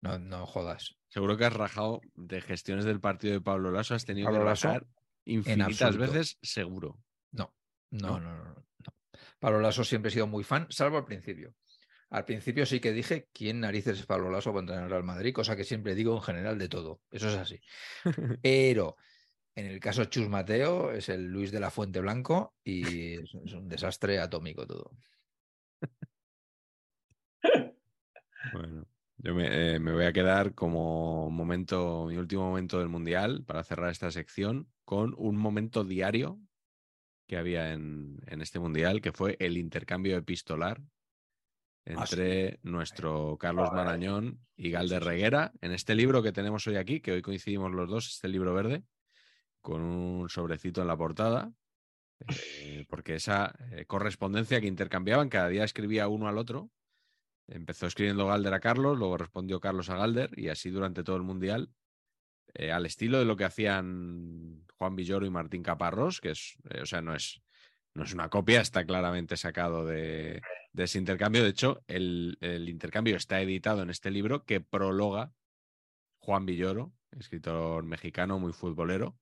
No, no jodas. Seguro que has rajado de gestiones del partido de Pablo Lasso, has tenido Pablo que rajar infinitas veces, seguro. No, no, no, no. Pablo Lasso siempre he sido muy fan, salvo al principio. Al principio sí que dije quién narices es Pablo Lasso para entrenar al Madrid, cosa que siempre digo en general de todo. Eso es así. Pero en el caso Chus Mateo es el Luis de la Fuente Blanco y es, es un desastre atómico todo. Bueno, yo me, eh, me voy a quedar como momento, mi último momento del Mundial, para cerrar esta sección, con un momento diario que había en, en este Mundial, que fue el intercambio epistolar Ah, sí. entre nuestro Carlos. Marañón y Galder. Reguera, en este libro que tenemos hoy aquí, que hoy coincidimos los dos, este libro verde, con un sobrecito en la portada, eh, porque esa eh, correspondencia que intercambiaban, cada día escribía uno al otro, Empezó escribiendo Galder a Carlos, luego respondió Carlos a Galder y así durante todo el Mundial, eh, al estilo de lo que hacían Juan Villoro y Martín Caparrós, que es, eh, o sea, no es, no es una copia, está claramente sacado de, de ese intercambio. De hecho, el, el intercambio está editado en este libro que prologa Juan Villoro, escritor mexicano muy futbolero.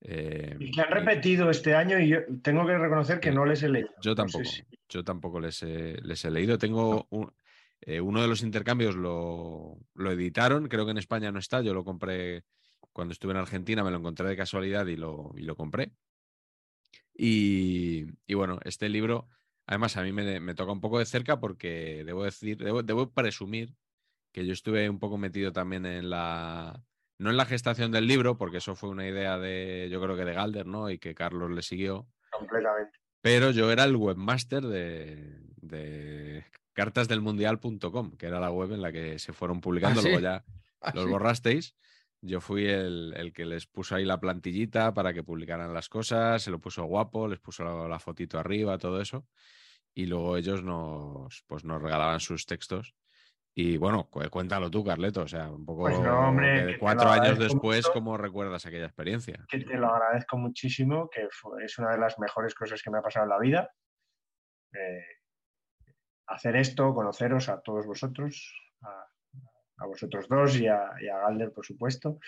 eh, Y que han y- repetido este año y yo tengo que reconocer que no les he leído. Yo No sé tampoco, si- yo tampoco les he, les he leído. Tengo un- eh, uno de los intercambios lo, lo editaron, creo que en España no está, yo lo compré cuando estuve en Argentina, me lo encontré de casualidad y lo, y lo compré. Y, y bueno, este libro, además a mí me, me toca un poco de cerca porque debo decir, debo, debo presumir que yo estuve un poco metido también en la, no en la gestación del libro, porque eso fue una idea de, yo creo que de Galder, ¿no? Y que Carlos le siguió completamente. pero yo era el webmaster de, de cartasdelmundial.com, que era la web en la que se fueron publicando, ¿Ah, sí? luego ya Ah, los sí. borrasteis. Yo fui el, el que les puso ahí la plantillita para que publicaran las cosas, se lo puso guapo, les puso la, la fotito arriba, todo eso. Y luego ellos nos, pues nos regalaban sus textos. Y bueno, cu- cuéntalo tú, Carleto, o sea, un poco Pues no, hombre, que que de te cuatro años después, mucho. ¿cómo recuerdas aquella experiencia? que te lo agradezco muchísimo, que fue- es una de las mejores cosas que me ha pasado en la vida. Eh, hacer esto, conoceros a todos vosotros, a, a vosotros dos y a, y a Galder, por supuesto.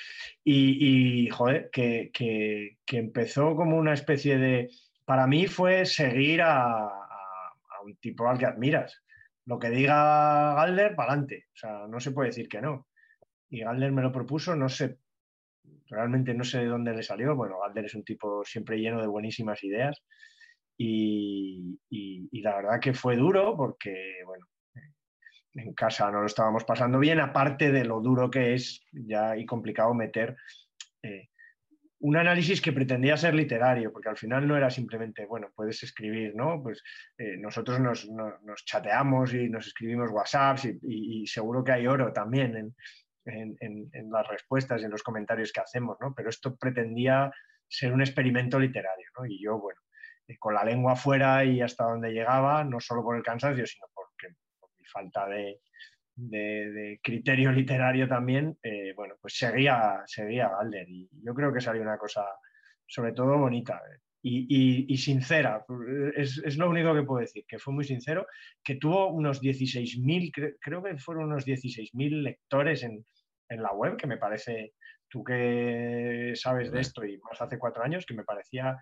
Y, y, joder, que, que- empezó como una especie de... Para mí fue seguir a, a- a un tipo al que admiras. Lo que diga Galder, para adelante. O sea, no se puede decir que no. Y Galder me lo propuso, no sé realmente no sé de dónde le salió. Bueno, Galder es un tipo siempre lleno de buenísimas ideas y, y- y la verdad que fue duro porque, bueno, en casa no lo estábamos pasando bien, aparte de lo duro que es ya y complicado meter eh, un análisis que pretendía ser literario, porque al final no era simplemente, bueno, puedes escribir, ¿no? Pues eh, nosotros nos, no- nos chateamos y nos escribimos WhatsApps y, seguro que hay oro también en, en- en- las respuestas y en los comentarios que hacemos, ¿no? Pero esto pretendía ser un experimento literario, ¿no? Y yo, bueno, eh, con la lengua fuera y hasta donde llegaba, no solo por el cansancio, sino por falta de, de- de criterio literario también, eh, bueno, pues seguía, seguía Galder. Y yo creo que salió una cosa sobre todo bonita eh, y, y- y sincera, es, es lo único que puedo decir, que fue muy sincero, que tuvo unos 16.000, cre- creo que fueron unos 16.000 lectores en, en la web, que me parece, tú que sabes de esto y más hace cuatro años, que me parecía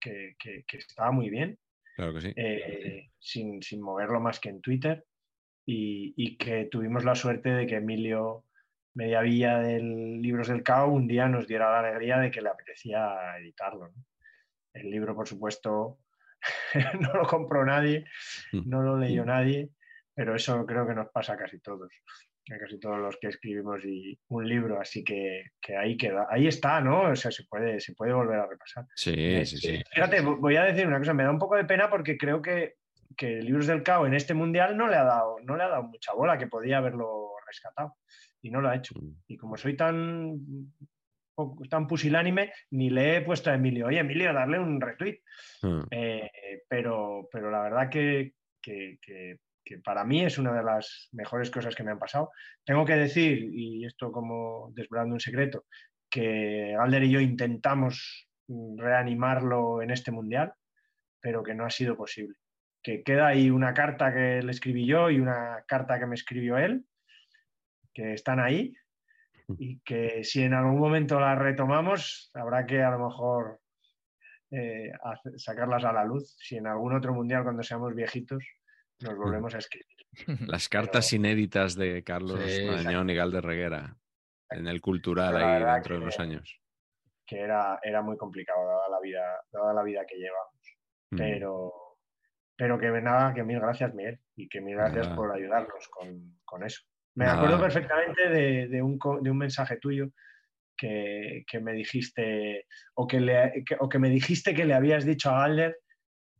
que, que- que estaba muy bien. Claro que sí. eh, sin, sin moverlo más que en Twitter y, y que tuvimos la suerte de que Emilio Mediavilla del Libros del Cao un día nos diera la alegría de que le apetecía editarlo. ¿no? El libro, por supuesto, no lo compró nadie, no lo leyó nadie, pero eso creo que nos pasa a casi todos, a casi todos los que escribimos y un libro, así que, que ahí queda, ahí está, ¿no? O sea, se puede, se puede volver a repasar. Sí, sí, sí. Fíjate, vo- voy a decir una cosa, me da un poco de pena porque creo que, que Libros del Cao en este mundial no le, ha dado, no le ha dado mucha bola, que podía haberlo rescatado y no lo ha hecho. Mm. Y como soy tan, tan pusilánime, ni le he puesto a Emilio, oye Emilio, darle un retweet. Mm. Eh, pero, pero la verdad que, que- que- que para mí es una de las mejores cosas que me han pasado. Tengo que decir, y esto como desvelando un secreto, que Alder y yo intentamos reanimarlo en este mundial. pero que no ha sido posible. Que queda ahí una carta que le escribí yo y una carta que me escribió él, que están ahí y que si en algún momento las retomamos, habrá que a lo mejor eh, sacarlas a la luz. Si en algún otro mundial, cuando seamos viejitos, nos volvemos a escribir. Las cartas inéditas de Carlos sí, Marañón y Galder Reguera en el cultural ahí dentro de unos años. Que era, era muy complicado dada la vida, dada la vida que llevamos. Mm. Pero, pero que nada, que mil gracias, Miguel, y que mil gracias nada. por ayudarnos con, con eso. Me nada. acuerdo perfectamente de, de, un, de, un, mensaje tuyo que, que me dijiste, o que, le, que, o que me dijiste que le habías dicho a Galder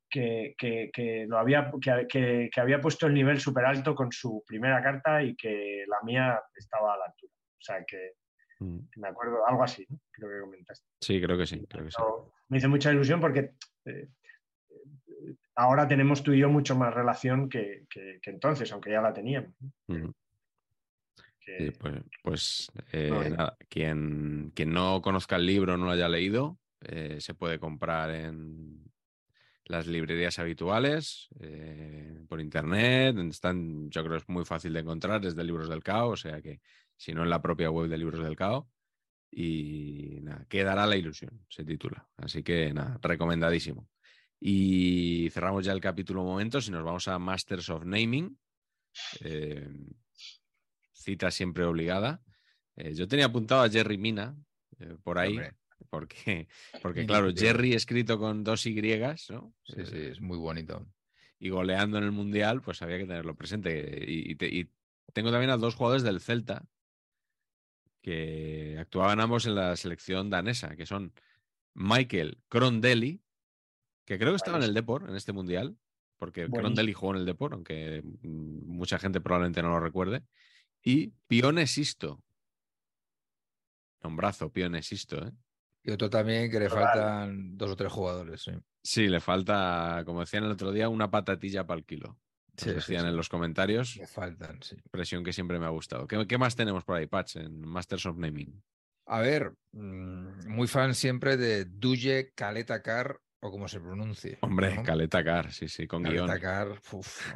que, que, que, lo había, que, que, había puesto el nivel súper alto con su primera carta y que la mía estaba a la altura. O sea que mm. me acuerdo, algo así, ¿no? creo que comentaste. Sí, creo que sí. Creo que sí. Me hizo mucha ilusión porque eh, ahora tenemos tú y yo mucho más relación que, entonces, aunque ya la teníamos. Sí, pues, pues eh, no, nada, quien, quien, no conozca el libro, no lo haya leído, eh, se puede comprar en las librerías habituales, eh, por internet, están, yo creo que es muy fácil de encontrar desde Libros del Cao, o sea que si no en la propia web de Libros del Cao. Y nada, quedará la ilusión, se titula. Así que nada, recomendadísimo. Y cerramos ya el capítulo momentos y nos vamos a Masters of Naming. Eh, cita siempre obligada. Eh, yo tenía apuntado a Jerry Mina eh, por ahí. Hombre. Porque, porque claro, Jerry escrito con dos Y, ¿no? Sí, sí, es muy bonito. Y goleando en el Mundial, pues había que tenerlo presente. Y, y, y tengo también a dos jugadores del Celta que actuaban ambos en la selección danesa, que son Michael Crondelli, que creo que estaba en el Deport en este Mundial, porque Crondelli jugó en el Deport, aunque mucha gente probablemente no lo recuerde, y Pione Sisto. Nombrazo, Pione Sisto, ¿eh? Y otro también que le faltan dos o tres jugadores. Sí. sí, le falta, como decían el otro día, una patatilla para el kilo. Sí, decían sí, sí. en los comentarios. Le faltan, sí. Presión que siempre me ha gustado. ¿Qué, qué más tenemos por ahí, Patch, en Masters of Naming? A ver, mmm, muy fan siempre de Duye Caleta Car, o como se pronuncie. Hombre, ¿no? Caleta Car, sí, sí, con Caleta guion. Car, uf,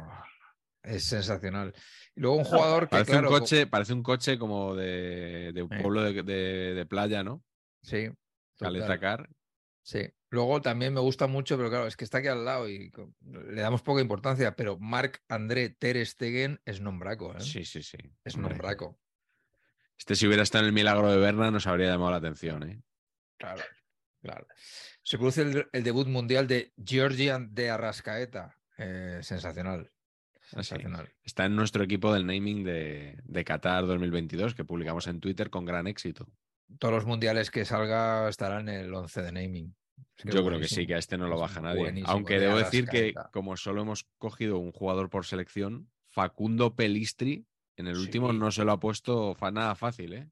es sensacional. Y luego un jugador que. Parece, claro, un, coche, parece un coche como de, de un pueblo de, de, de playa, ¿no? Sí, Caleta Car. Sí. Luego también me gusta mucho, pero claro, es que está aquí al lado y le damos poca importancia, pero Marc André Ter Stegen es nombraco. ¿eh? Sí, sí, sí. Es Hombre. nombraco. Este si hubiera estado en el milagro de Berna nos habría llamado la atención, ¿eh? Claro, claro. Se produce el, el debut mundial de Georgian de Arrascaeta. Eh, sensacional. Sensacional. Sí. Está en nuestro equipo del naming de, de Qatar 2022 que publicamos en Twitter con gran éxito todos los mundiales que salga estarán en el 11 de naming. Es que Yo creo que sí, que a este no lo baja nadie. Aunque debo decir que, como solo hemos cogido un jugador por selección, Facundo Pelistri en el sí. último no se lo ha puesto nada fácil, ¿eh?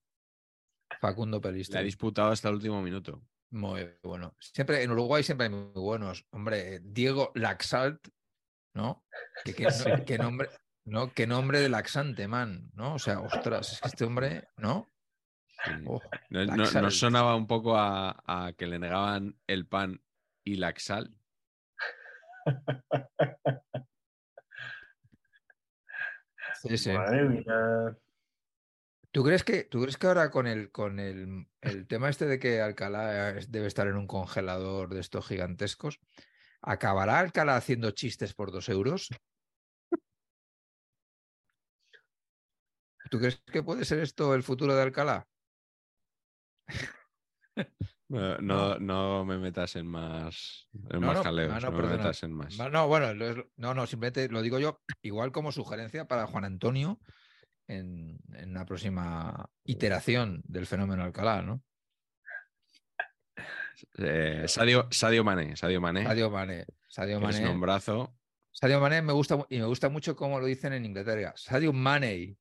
Facundo Pelistri. Le ha disputado hasta el último minuto. Muy bueno. Siempre, en Uruguay siempre hay muy buenos. Hombre, Diego Laxalt, ¿no? Que, que, que nombre, ¿no? Qué nombre de laxante, man, ¿no? O sea, ostras, es que este hombre, ¿no? Oh, no, no, no, sonaba un poco a, a, que le negaban el pan y la sal? sí, sí. Madre mía. ¿Tú crees que, tú crees que ahora con el, con el, el tema este de que Alcalá debe estar en un congelador de estos gigantescos, ¿acabará Alcalá haciendo chistes por dos euros? ¿Tú crees que puede ser esto el futuro de Alcalá? No, no, no, me metas en más, en no, más jaleos, no, no, me metas en más. No, bueno, no, no, simplemente lo digo yo, igual como sugerencia para Juan Antonio en, en la próxima iteración del fenómeno Alcalá, ¿no? Eh, Sadio, Sadio Mané, Sadio Mané. Sadio Mané, Sadio Mané. Es nombrazo. Sadio Mané me gusta y me gusta mucho cómo lo dicen en Inglaterra. Sadio Mané.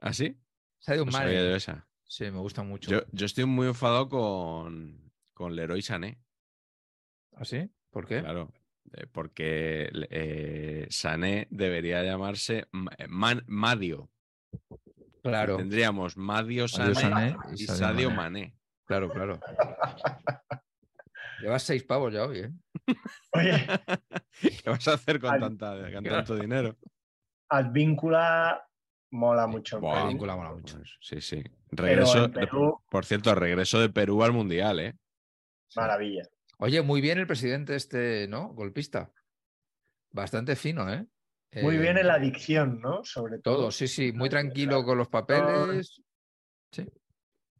¿Ah, sí? Sadio no Mané. de esa. Sí, me gusta mucho. Yo, yo estoy muy enfadado con, con Leroy Sané. ¿Ah, sí? ¿Por qué? Claro, eh, porque eh, Sané debería llamarse Man, Madio. Claro. Tendríamos Madio Sané, Madio Sané y, y Sadio Mané. Mané. Claro, claro. Llevas seis pavos ya hoy, ¿eh? Oye, ¿Qué vas a hacer con, Al- tanta, con tanto dinero? Advíncula mola mucho. Perú. Advíncula mola mucho. Pues, sí, sí. Regreso, Perú, por cierto, regreso de Perú al Mundial, ¿eh? maravilla. Oye, muy bien el presidente este, ¿no? Golpista. Bastante fino, ¿eh? Muy Eh, bien en la adicción, ¿no? Sobre todo. Todo, sí, sí. Muy tranquilo con los papeles.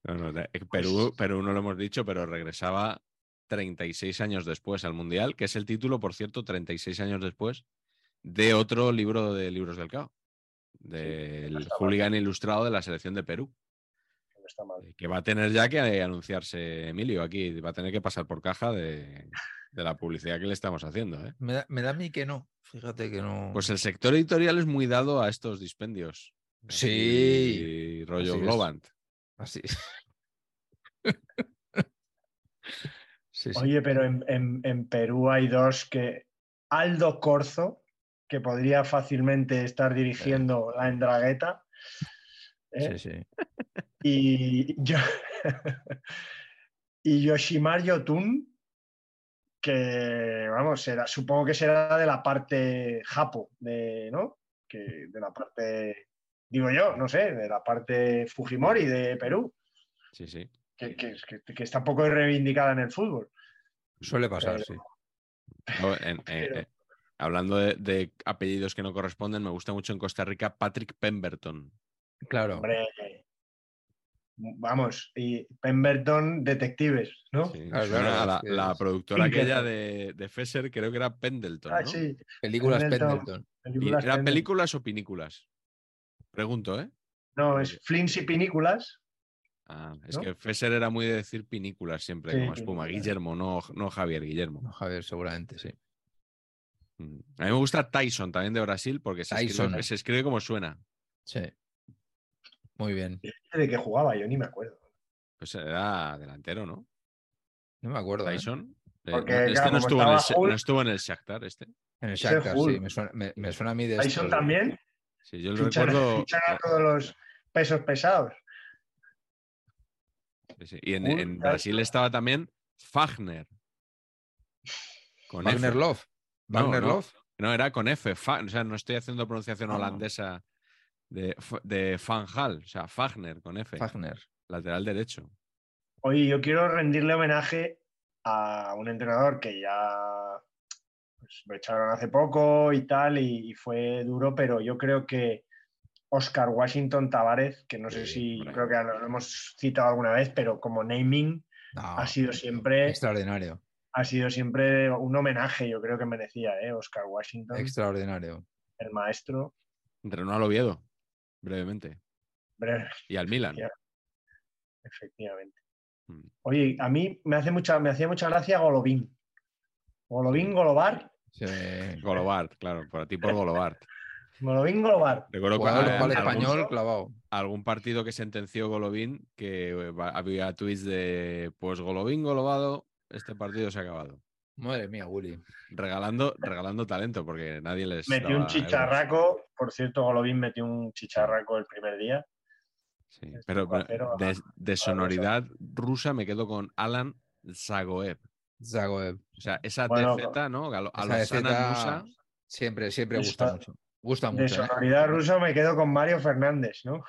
No, no, de- eh, Perú, Perú no lo hemos dicho, pero regresaba 36 años después al Mundial, que es el título, por cierto, 36 años después, de otro libro de libros del CAO, del mal. hooligan ilustrado de la selección de Perú, No está mal. eh, que va a tener ya que eh, anunciarse Emilio aquí, va a tener que pasar por caja de, de la publicidad que le estamos haciendo. ¿eh? Me da, me da a mí que no. Fíjate que no. Pues el sector editorial es muy dado a estos dispendios. Sí, así, rollo así es. Globant. Así. sí, sí. Oye, pero en, en- en Perú hay dos que. Aldo Corzo, que podría fácilmente estar dirigiendo la Endragueta. ¿eh? sí, sí. Y, yo- y Yoshimar Yotun, que vamos, será, supongo que será de la parte japo, de, ¿no? Que de la parte, digo yo, no sé, de la parte Fujimori de Perú, Sí, sí. que, que- que- que está un poco reivindicada en el fútbol. Suele pasar, Pero- sí. No, en- eh, Pero- eh, hablando de, de apellidos que no corresponden, me gusta mucho en Costa Rica Patrick Pemberton. Claro. Hombre, vamos, y Pemberton Detectives, ¿no? Sí, Claro, suena claro, a la, la productora aquella de, de Fesser, creo que era Pendleton. Ah, ¿no? sí, Películas Pendleton. Pendleton. ¿Y películas ¿Eran Pendleton. películas o pinículas? Pregunto, ¿eh? No, es Flins y Pinículas. Ah, es ¿No? que Fesser era muy de decir pinículas siempre, Sí, como espuma. pinículas. Guillermo, no, no Javier, Guillermo. No, Javier, seguramente, sí. Mm. A mí me gusta Tyson, también de Brasil, porque se, escribe, Tyson. se escribe como suena. Sí. Muy bien. ¿De qué jugaba? Yo ni me acuerdo. Pues era delantero, ¿no? No me acuerdo. ¿eh? Tyson. Eh, Porque, no, este claro, no, estuvo en el, estaba Sha- Hull- no estuvo en el Shakhtar, este. En el Shakhtar, sí. Me suena, me- me suena a mí de Tyson estos- también. Sí, yo lo recuerdo. fichan a todos los pesos pesados. Sí, sí. Y en, Hull, en Tyson. Brasil estaba también Fagner. Con Wagner F. Love. No, Wagner no. Love. No, era con F. Fa- o sea, no estoy haciendo pronunciación Ah. holandesa de, de Van Hal. O sea, Fagner con F. Wagner. Lateral derecho. Oye, yo quiero rendirle homenaje a un entrenador que ya pues, lo echaron hace poco y tal, y, y fue duro, pero yo creo que Oscar Washington Tavares, que no sé si creo que lo hemos citado alguna vez, pero como naming No, ha sido siempre extraordinario. ha sido siempre un homenaje, yo creo que merecía, ¿eh? Oscar Washington, Extraordinario. el maestro. Entrenó al Oviedo, brevemente. Breve, Y al Milan. Efectivamente. Mm. Oye, a mí me, hace mucha, me hacía mucha gracia Golovin. Golovin, Golobar. Sí. Golobart, claro, por ti por Golobart. Golovin, Golobar. Recuerdo cual algún- español clavado. algún partido que sentenció Golovin que eh, había tweets de pues Golovin golobado, este partido se ha acabado. Madre mía, Willy. Regalando, regalando talento, porque nadie les. Metió un euros. chicharraco. Por cierto, Golovin metió un chicharraco el primer día. Sí, Este pero, pero 4-0 a- de, de sonoridad rusa me quedo con Alan Zagoev. Zagoev. O sea, esa Bueno, TZ, ¿no? A lo, a Esa lo EZ Sana Nusa, Siempre, siempre Esa- gusta mucho. Gusta De mucho. ¿eh? sonoridad rusa me quedo con Mario Fernández, ¿no?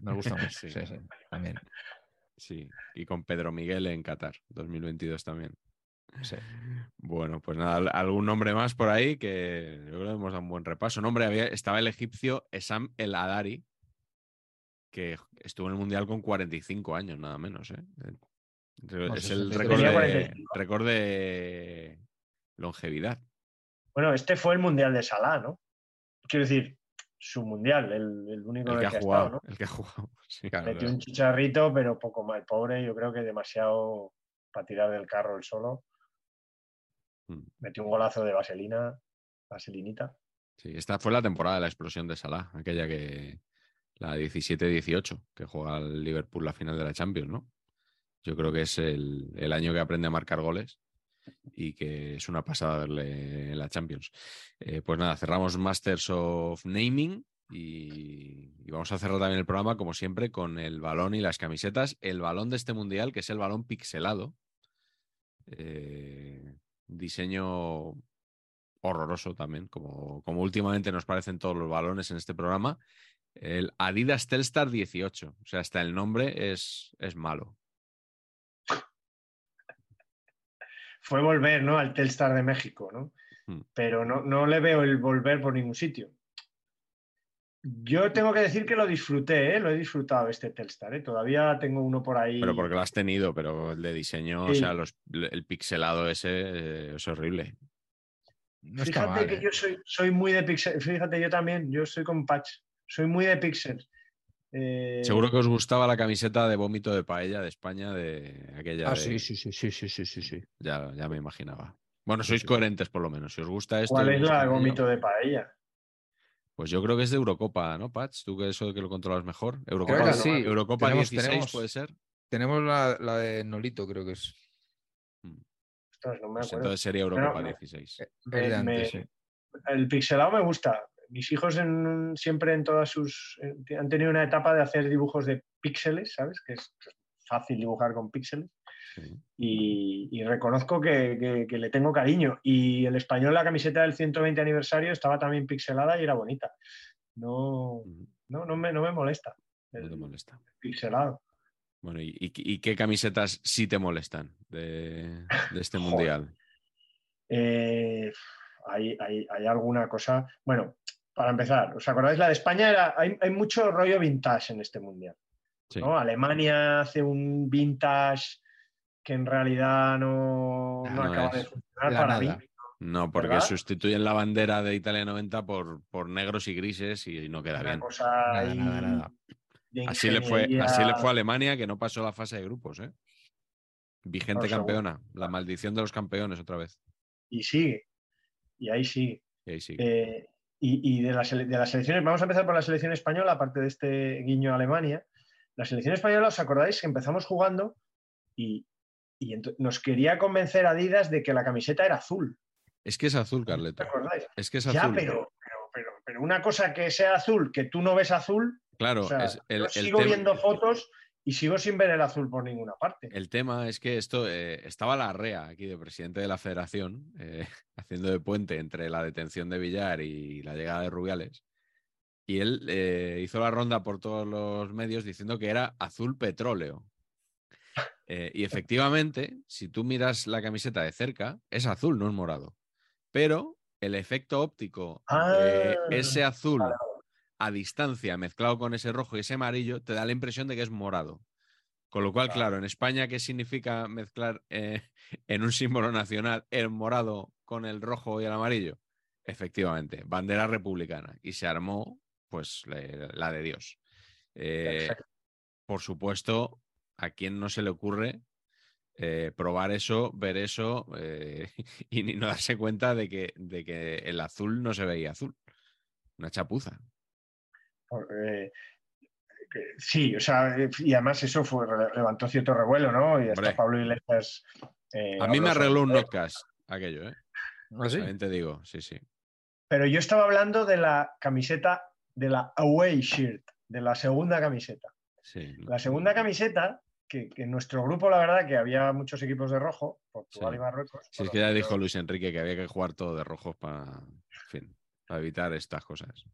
Nos gusta mucho. Sí. sí. sí, también. Sí, y con Pedro Miguel en Qatar, 2022 también. Sí. Bueno, pues nada, al- algún nombre más por ahí que yo creo que hemos dado un buen repaso. Nombre, había, estaba el egipcio Esam El Adari, que estuvo en el Mundial con 45 años, nada menos. ¿eh? No, es el récord de, 45. récord de longevidad. Bueno, este fue el mundial de Salah, ¿no? Quiero decir, su mundial, el, el único El que el ha que ha jugado. estado, ¿no? El que ha jugado. sí. Claro, Metió un chicharrito, pero poco. El pobre, yo creo que demasiado para tirar del carro el solo. Mm. Metió un golazo de vaselina, vaselinita. Sí, esta fue la temporada de la explosión de Salah, aquella que. La 17-18, que juega el Liverpool la final de la Champions, ¿no? Yo creo que es el, el año que aprende a marcar goles y que es una pasada verle en la Champions. Eh, pues nada, cerramos Masters of Naming y, y vamos a cerrar también el programa, como siempre, con el balón y las camisetas. El balón de este mundial, que es el balón pixelado. Eh, diseño horroroso también, como, como últimamente nos parecen todos los balones en este programa. El Adidas Telstar 18. O sea, hasta el nombre es, es malo. Fue volver, ¿no? Al Telstar de México, ¿no? Hmm. Pero no, no le veo el volver por ningún sitio. Yo tengo que decir que lo disfruté, ¿eh? lo he disfrutado este Telstar. ¿eh? Todavía tengo uno por ahí. Pero porque lo has tenido, pero el de diseño, o sea, los- el pixelado ese eh, es horrible. No Fíjate mal, que yo soy, soy muy de pixel. Fíjate, yo también, yo soy con patch. Soy muy de pixels. Eh, Seguro que os gustaba la camiseta de vómito de paella de España, de aquella. Ah, de- sí, sí, sí, sí, sí, sí, sí, sí. Ya, ya me imaginaba. Bueno, sois coherentes por lo menos. Si os gusta esto. ¿Cuál es la de vómito de paella? Pues yo creo que es de Eurocopa, ¿no, Patch? Tú que eso que lo controlas mejor. Eurocopa, no, sí. Eurocopa Tenemos- 16 tenemos- puede ser. Tenemos la, la de Nolito, creo que es. Ostras, no me Pues entonces sería Eurocopa no. 16. Me- antes, me- sí. El pixelado me gusta. Mis hijos en- siempre en todas sus... eh, han tenido una etapa de hacer dibujos de píxeles, ¿sabes? Que es fácil dibujar con píxeles. Sí. Y, y reconozco que, que- que le tengo cariño. Y el español, la camiseta del 120 aniversario, estaba también pixelada y era bonita. No, no, no, me, no me molesta No te el molesta. pixelado. Bueno, ¿y, y- y qué camisetas sí te molestan de, de este mundial? Eh, hay, hay- hay alguna cosa. Bueno, para empezar, ¿os acordáis? La de España era. Hay, hay mucho rollo vintage en este mundial. Sí. ¿no? Alemania hace un vintage que en realidad no, Ah, no no acaba de funcionar para nada. mí. No, porque ¿Verdad? sustituyen la bandera de Italia 90 por, por negros y grises y no queda Una bien. cosa Nada, nada, Así le, fue, así le fue a Alemania que no pasó la fase de grupos, ¿eh? Vigente Por seguro. campeona. La maldición de los campeones otra vez. Y sigue. Y ahí sigue. Y ahí sí. Eh, y y de, las, de las selecciones, vamos a empezar por la selección española, aparte de este guiño a Alemania. La selección española, ¿os acordáis que empezamos jugando y, y nos quería convencer Adidas de que la camiseta era azul? Es que es azul, ¿Te Carleto. acordáis? Es que es Ya, azul. pero, pero, pero, pero una cosa que sea azul, que tú no ves azul, Claro, o sea, es el, yo el sigo tema- viendo fotos y sigo sin ver el azul por ninguna parte. El tema es que esto eh, estaba la REA aquí de presidente de la federación eh, haciendo de puente entre la detención de Villar y la llegada de Rubiales. Y él eh, hizo la ronda por todos los medios diciendo que era azul petróleo. Eh, y efectivamente, si tú miras la camiseta de cerca, es azul, no es morado. Pero el efecto óptico de Ah, ese azul a distancia mezclado con ese rojo y ese amarillo te da la impresión de que es morado. Con lo cual, claro, en España, ¿qué significa mezclar eh, en un símbolo nacional el morado con el rojo y el amarillo? Efectivamente, bandera republicana. Y se armó, pues, la de Dios. Eh, por supuesto, a quién no se le ocurre eh, probar eso, ver eso eh, y ni no darse cuenta de que, de que el azul no se veía azul. Una chapuza. Por- eh, sí, o sea, eh, y además eso fue, levantó cierto revuelo, ¿no? Y hasta Hombre. Pablo Iglesias. eh, A mí me arregló un notcast aquello, ¿eh? ¿Ah, sí? También te digo, sí, sí. Pero yo estaba hablando de la camiseta, de la away shirt, de la segunda camiseta. sí. La segunda camiseta, que, que en nuestro grupo, la verdad, que había muchos equipos de rojo, Portugal Sí. y Marruecos. Si es que ya pero- dijo Luis Enrique que había que jugar todo de rojos para, en fin, para evitar estas cosas.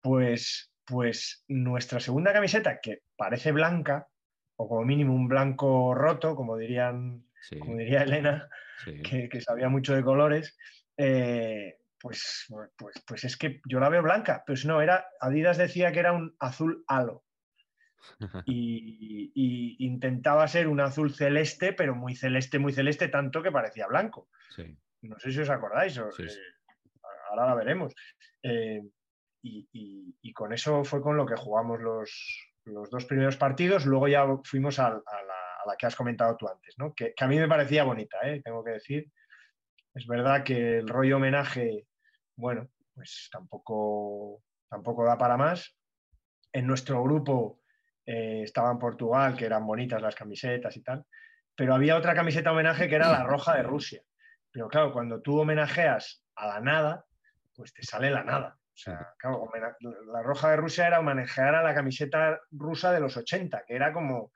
Pues, pues nuestra segunda camiseta, que parece blanca, o como mínimo un blanco roto, como dirían, Sí, como diría Elena, sí. que, que sabía mucho de colores, eh, pues, pues, pues es que yo la veo blanca. Pues no, era, Adidas decía que era un azul halo. Y, y intentaba ser un azul celeste, pero muy celeste, muy celeste, tanto que parecía blanco. Sí. No sé si os acordáis, o- Sí, sí. eh, ahora la veremos. Eh, y, y- y con eso fue con lo que jugamos los, los dos primeros partidos. Luego ya fuimos a, la, a la que has comentado tú antes, ¿no? que, que a mí me parecía bonita, ¿eh? tengo que decir. Es verdad que el rollo homenaje, bueno, pues tampoco, tampoco da para más. En nuestro grupo eh, estaba en Portugal, que eran bonitas las camisetas y tal, pero había otra camiseta homenaje que era la roja de Rusia. Pero claro, cuando tú homenajeas a la nada, pues te sale la nada. O sea, claro, la roja de Rusia era homenajear a la camiseta rusa de los 80, que era como,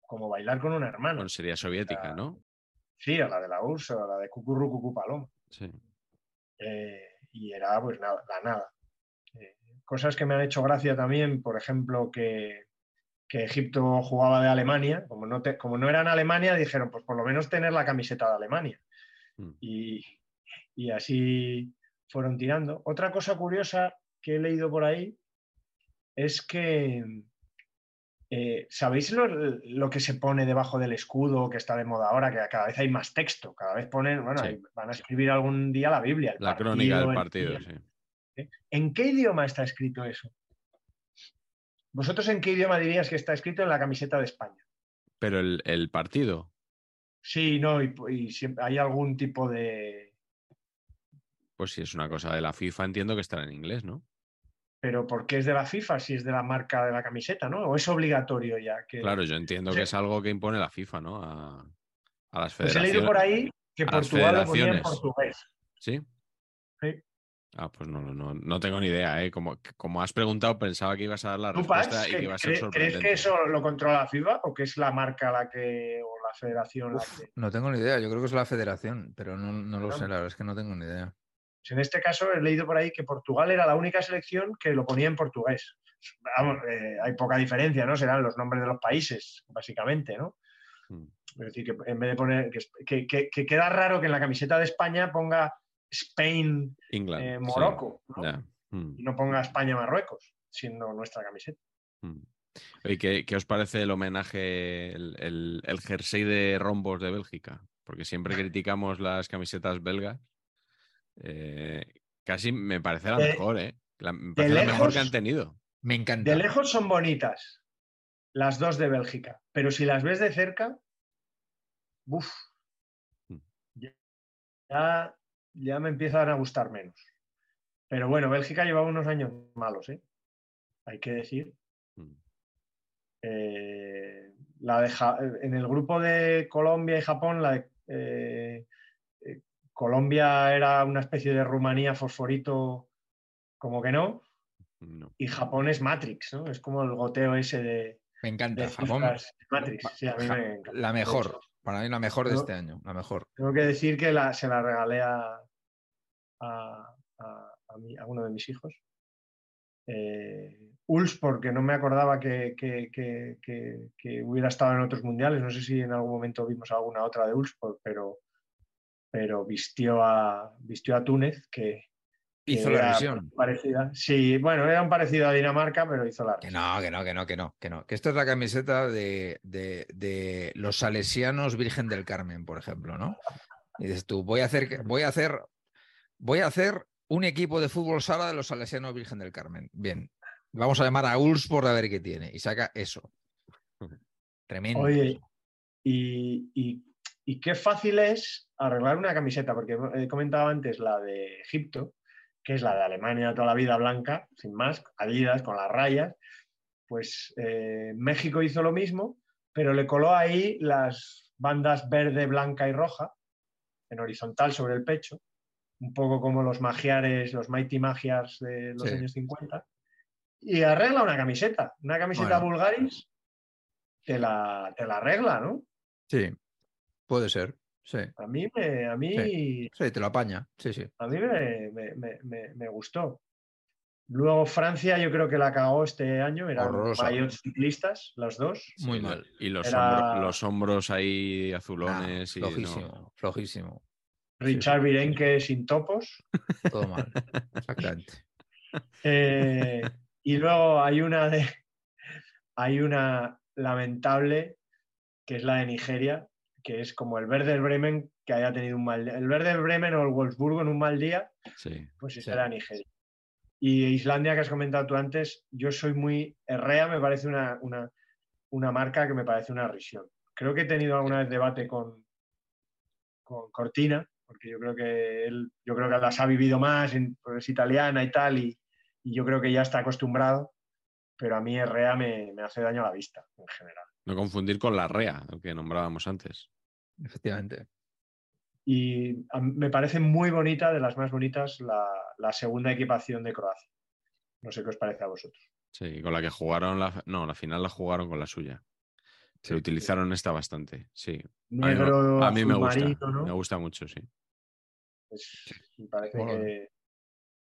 como bailar con un hermano. Bueno, sería soviética, ¿no? Sí, a la de la URSS, a la de Cucurru Paloma. Sí. Eh, y era pues nada, la nada. Eh, cosas que me han hecho gracia también, por ejemplo, que, que Egipto jugaba de Alemania, como no, te- como no era en Alemania, dijeron, pues por lo menos tener la camiseta de Alemania. Mm. Y, y así fueron tirando. Otra cosa curiosa que he leído por ahí es que, eh, ¿sabéis lo, lo que se pone debajo del escudo que está de moda ahora? Que cada vez hay más texto, cada vez ponen, bueno, Sí. van a escribir algún día la Biblia. La crónica del el partido, sí. ¿En qué idioma está escrito eso? ¿Vosotros en qué idioma dirías que está escrito en la camiseta de España? Pero el, el partido, Sí, no, y, y siempre hay algún tipo de... pues si es una cosa de la FIFA, entiendo que estará en inglés, ¿no? Pero ¿por qué es de la FIFA si es de la marca de la camiseta, no? ¿O es obligatorio ya? Que... Claro, yo entiendo que es algo que impone la FIFA, ¿no? A, a las Pues he federaciones. leído por ahí que Portugal lo ponía en federaciones. portugués. ¿Sí? Sí. Ah, pues no, no, no tengo ni idea, ¿eh? Como, como has preguntado, pensaba que ibas a dar la ¿Tú, Pax, respuesta y que- que iba a ser cre- ¿crees sorprendente. que eso lo controla la FIFA o que es la marca la que o la federación la Uf, que... no tengo ni idea, yo creo que es la federación, pero no, no lo sé, la verdad es que no tengo ni idea. Pues en este caso he leído por ahí que Portugal era la única selección que lo ponía en portugués. Vamos, eh, hay poca diferencia, ¿no? Serán los nombres de los países, básicamente, ¿no? Mm. Es decir, que en vez de poner. Que, que- que- que queda raro que en la camiseta de España ponga Spain, England. eh, sí, Morocco, ¿no? Mm, Y no ponga España, Marruecos, siendo nuestra camiseta. mm. Oye, ¿qué, qué os parece el homenaje, el, el- el jersey de rombos de Bélgica? Porque siempre criticamos las camisetas belgas. Eh, casi me parece la De- mejor, ¿eh? La- me parece la mejor lejos, que han tenido. Me encanta. De lejos son bonitas, las dos de Bélgica, pero si las ves de cerca, ¡buf! Mm. Ya, ya me empiezan a gustar menos. Pero bueno, Bélgica llevaba unos años malos, ¿eh? Hay que decir. Mm. Eh, la de Ja- en el grupo de Colombia y Japón, la de, eh, eh, Colombia era una especie de Rumanía fosforito, como que no, No. y Japón es Matrix, ¿no? Es como el goteo ese de, Me encanta. de Japón, Matrix. Sí, a mí Ja- me encanta. la mejor. Para mí la mejor de este año, la mejor. Tengo que decir que la- se la regalé a, a, a- a mi- a uno de mis hijos. Eh, Uls, porque no me acordaba que, que- que- hubiera estado en otros mundiales. No sé si en algún momento vimos alguna otra de Uls, pero, pero vistió, a, vistió a Túnez, que, Hizo la era visión. parecida. Sí, bueno, era un parecido a Dinamarca, pero hizo la Que no, que no, que no, que no, que no. Que esta es la camiseta de, de- de los salesianos Virgen del Carmen, por ejemplo, ¿no? Y dices tú, voy a hacer, que- voy a hacer, voy a hacer un equipo de fútbol sala de los salesianos Virgen del Carmen. Bien. Vamos a llamar a Ulsport a ver qué tiene. Y saca eso. Tremendo. Oye, y, y- y qué fácil es arreglar una camiseta, porque he comentado antes la de Egipto, que es la de Alemania toda la vida blanca, sin más, Adidas, con las rayas. Pues eh, México hizo lo mismo, pero le coló ahí las bandas verde, blanca y roja, en horizontal sobre el pecho, un poco como los magiares, los Mighty Magiars de los Sí. años 50, y arregla una camiseta, una camiseta Bueno. Bulgaris, te la, te la arregla, ¿no? Sí, puede ser. Sí, A mí me, a mí, sí, te lo apaña. Sí, sí. a mí me, me- me- me- me gustó. Luego Francia yo creo que la cagó este año, eran mayots ciclistas, los dos. Muy mal. Y los, Era- hombro- los hombros ahí Nah, azulones. y no. flojísimo, flojísimo. Richard Virenque sin topos. Todo mal. Exactamente. Eh, y luego hay una de hay una lamentable que es la de Nigeria, que es como el Werder Bremen que haya tenido un mal día. El Werder Bremen o el Wolfsburgo en un mal día, Sí. pues Sí. era Nigeria. Y Islandia, que has comentado tú antes, yo soy muy. Herrea me parece una, una, una marca que me parece una risión. Creo que he tenido alguna vez debate con, con Cortina, porque yo creo que él, yo creo que las ha vivido más, pues es italiana y tal, y, y yo creo que ya está acostumbrado, pero a mí Herrea me, me hace daño a la vista en general. No confundir con la REA, el que nombrábamos antes. Efectivamente. Y me parece muy bonita, de las más bonitas, la, la segunda equipación de Croacia. No sé qué os parece a vosotros. Sí, con la que jugaron la. No, la final la jugaron con la suya. Se utilizaron esta bastante, sí. Negro. A mí, negro, a mí me gusta. marino, ¿no? Me gusta mucho, sí. Es- me parece que,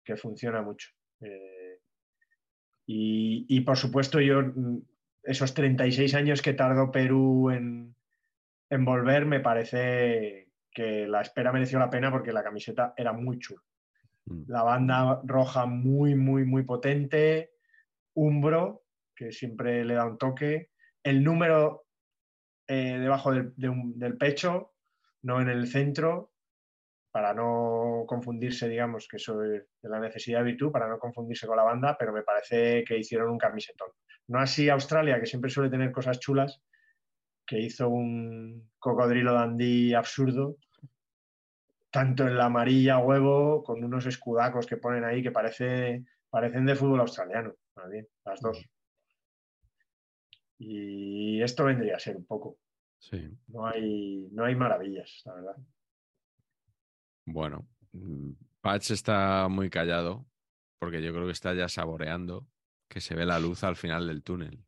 que funciona mucho. Eh, y, y, por supuesto, yo mm, esos 36 años que tardó Perú en, en volver, me parece que la espera mereció la pena porque la camiseta era muy chula. Mm. La banda roja muy, muy, muy potente. Umbro, que siempre le da un toque. El número eh, debajo del, de un- del pecho, no en el centro, para no confundirse, digamos, que eso es de la necesidad de virtud, para no confundirse con la banda, pero me parece que hicieron un camisetón. No así Australia, que siempre suele tener cosas chulas, que hizo un cocodrilo dandí absurdo, tanto en la amarilla huevo, con unos escudacos que ponen ahí que parece, parecen de fútbol australiano, más bien, las dos. Y esto vendría a ser un poco. Sí. No hay, no hay maravillas, la verdad. Bueno, mm, Patch está muy callado porque yo creo que está ya saboreando que se ve la luz al final del túnel.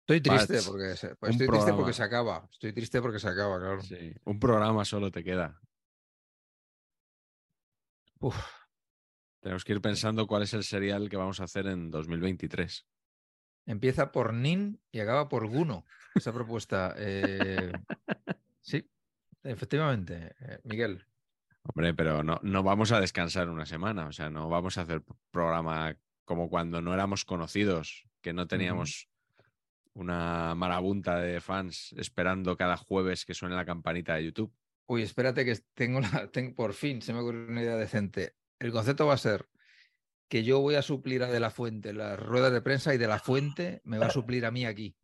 Estoy triste Patch, porque se, un estoy triste porque se acaba. Estoy triste porque se acaba, claro. Sí. Un programa solo te queda. Uf, Tenemos que ir pensando cuál es el serial que vamos a hacer en 2023. empieza por Nin y acaba por Guno. Esa propuesta. eh, sí, efectivamente, eh, Miguel. Hombre, pero no, no vamos a descansar una semana, o sea, no vamos a hacer programa como cuando no éramos conocidos, que no teníamos una marabunta de fans esperando cada jueves que suene la campanita de YouTube. Uy, espérate que tengo la, ten- por fin se me ocurrió una idea decente. El concepto va a ser que yo voy a suplir a De La Fuente en las ruedas de prensa y De La Fuente me va a suplir a mí aquí.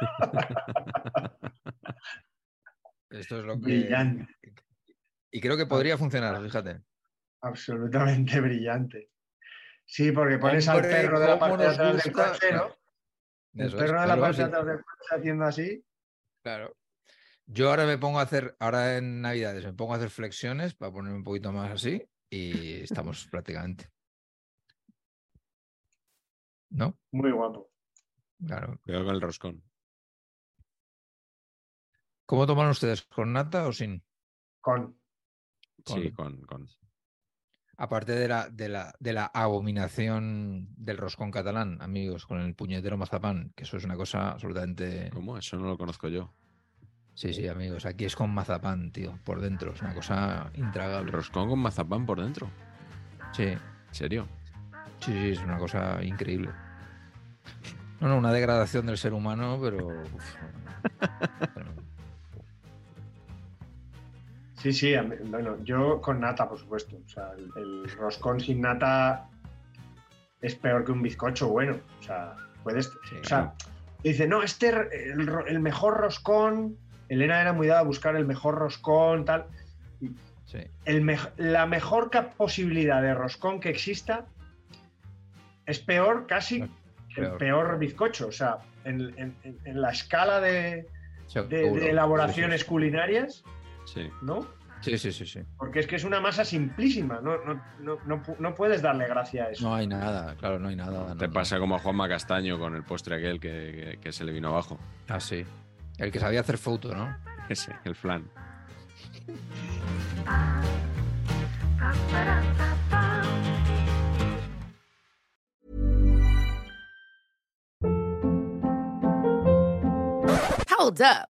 Esto es lo que... Brillante. Y creo que podría funcionar, fíjate. Absolutamente brillante. Sí, porque pones al perro de la parte de atrás del coche, ¿no? claro. El es, perro de la parte de atrás del coche haciendo así. claro. Yo ahora me pongo a hacer, ahora en Navidades me pongo a hacer flexiones para ponerme un poquito más así y estamos prácticamente. ¿No? Muy guapo. Claro. Cuidado con el roscón. ¿Cómo toman ustedes? ¿Con nata o sin? Con. Sí, Con- con. Aparte de la, de la, de la abominación del roscón catalán, amigos, con el puñetero mazapán, que eso es una cosa absolutamente. ¿Cómo? Eso no lo conozco yo. Sí, sí, amigos. Aquí es con mazapán, tío, por dentro. Es una cosa intragable. roscón con mazapán por dentro. Sí, ¿En serio? sí, sí, es una cosa increíble. No, no, una degradación del ser humano, pero. uf. Sí, sí, mí- bueno, yo con nata, por supuesto. O sea, el, el roscón sin nata es peor que un bizcocho bueno. O sea, puedes. Sí. O sea, dice, no, este el, mejor roscón. Elena era muy dada a buscar el mejor roscón, tal. Sí. el mej- la mejor posibilidad de roscón que exista es peor casi que el Peor. bizcocho. O sea, en, en- en- en la escala de, de- de Seguro. elaboraciones culinarias, Sí. ¿no? Sí, sí, sí, sí. Porque es que es una masa simplísima, no, no, no, no pu- no puedes darle gracia a eso. No hay nada, claro, no hay nada. Te no, pasa no. como a Juanma Castaño con el postre aquel que, que- que se le vino abajo. Ah, sí. El que sabía hacer foto, ¿no? Ese, el flan. Hold up.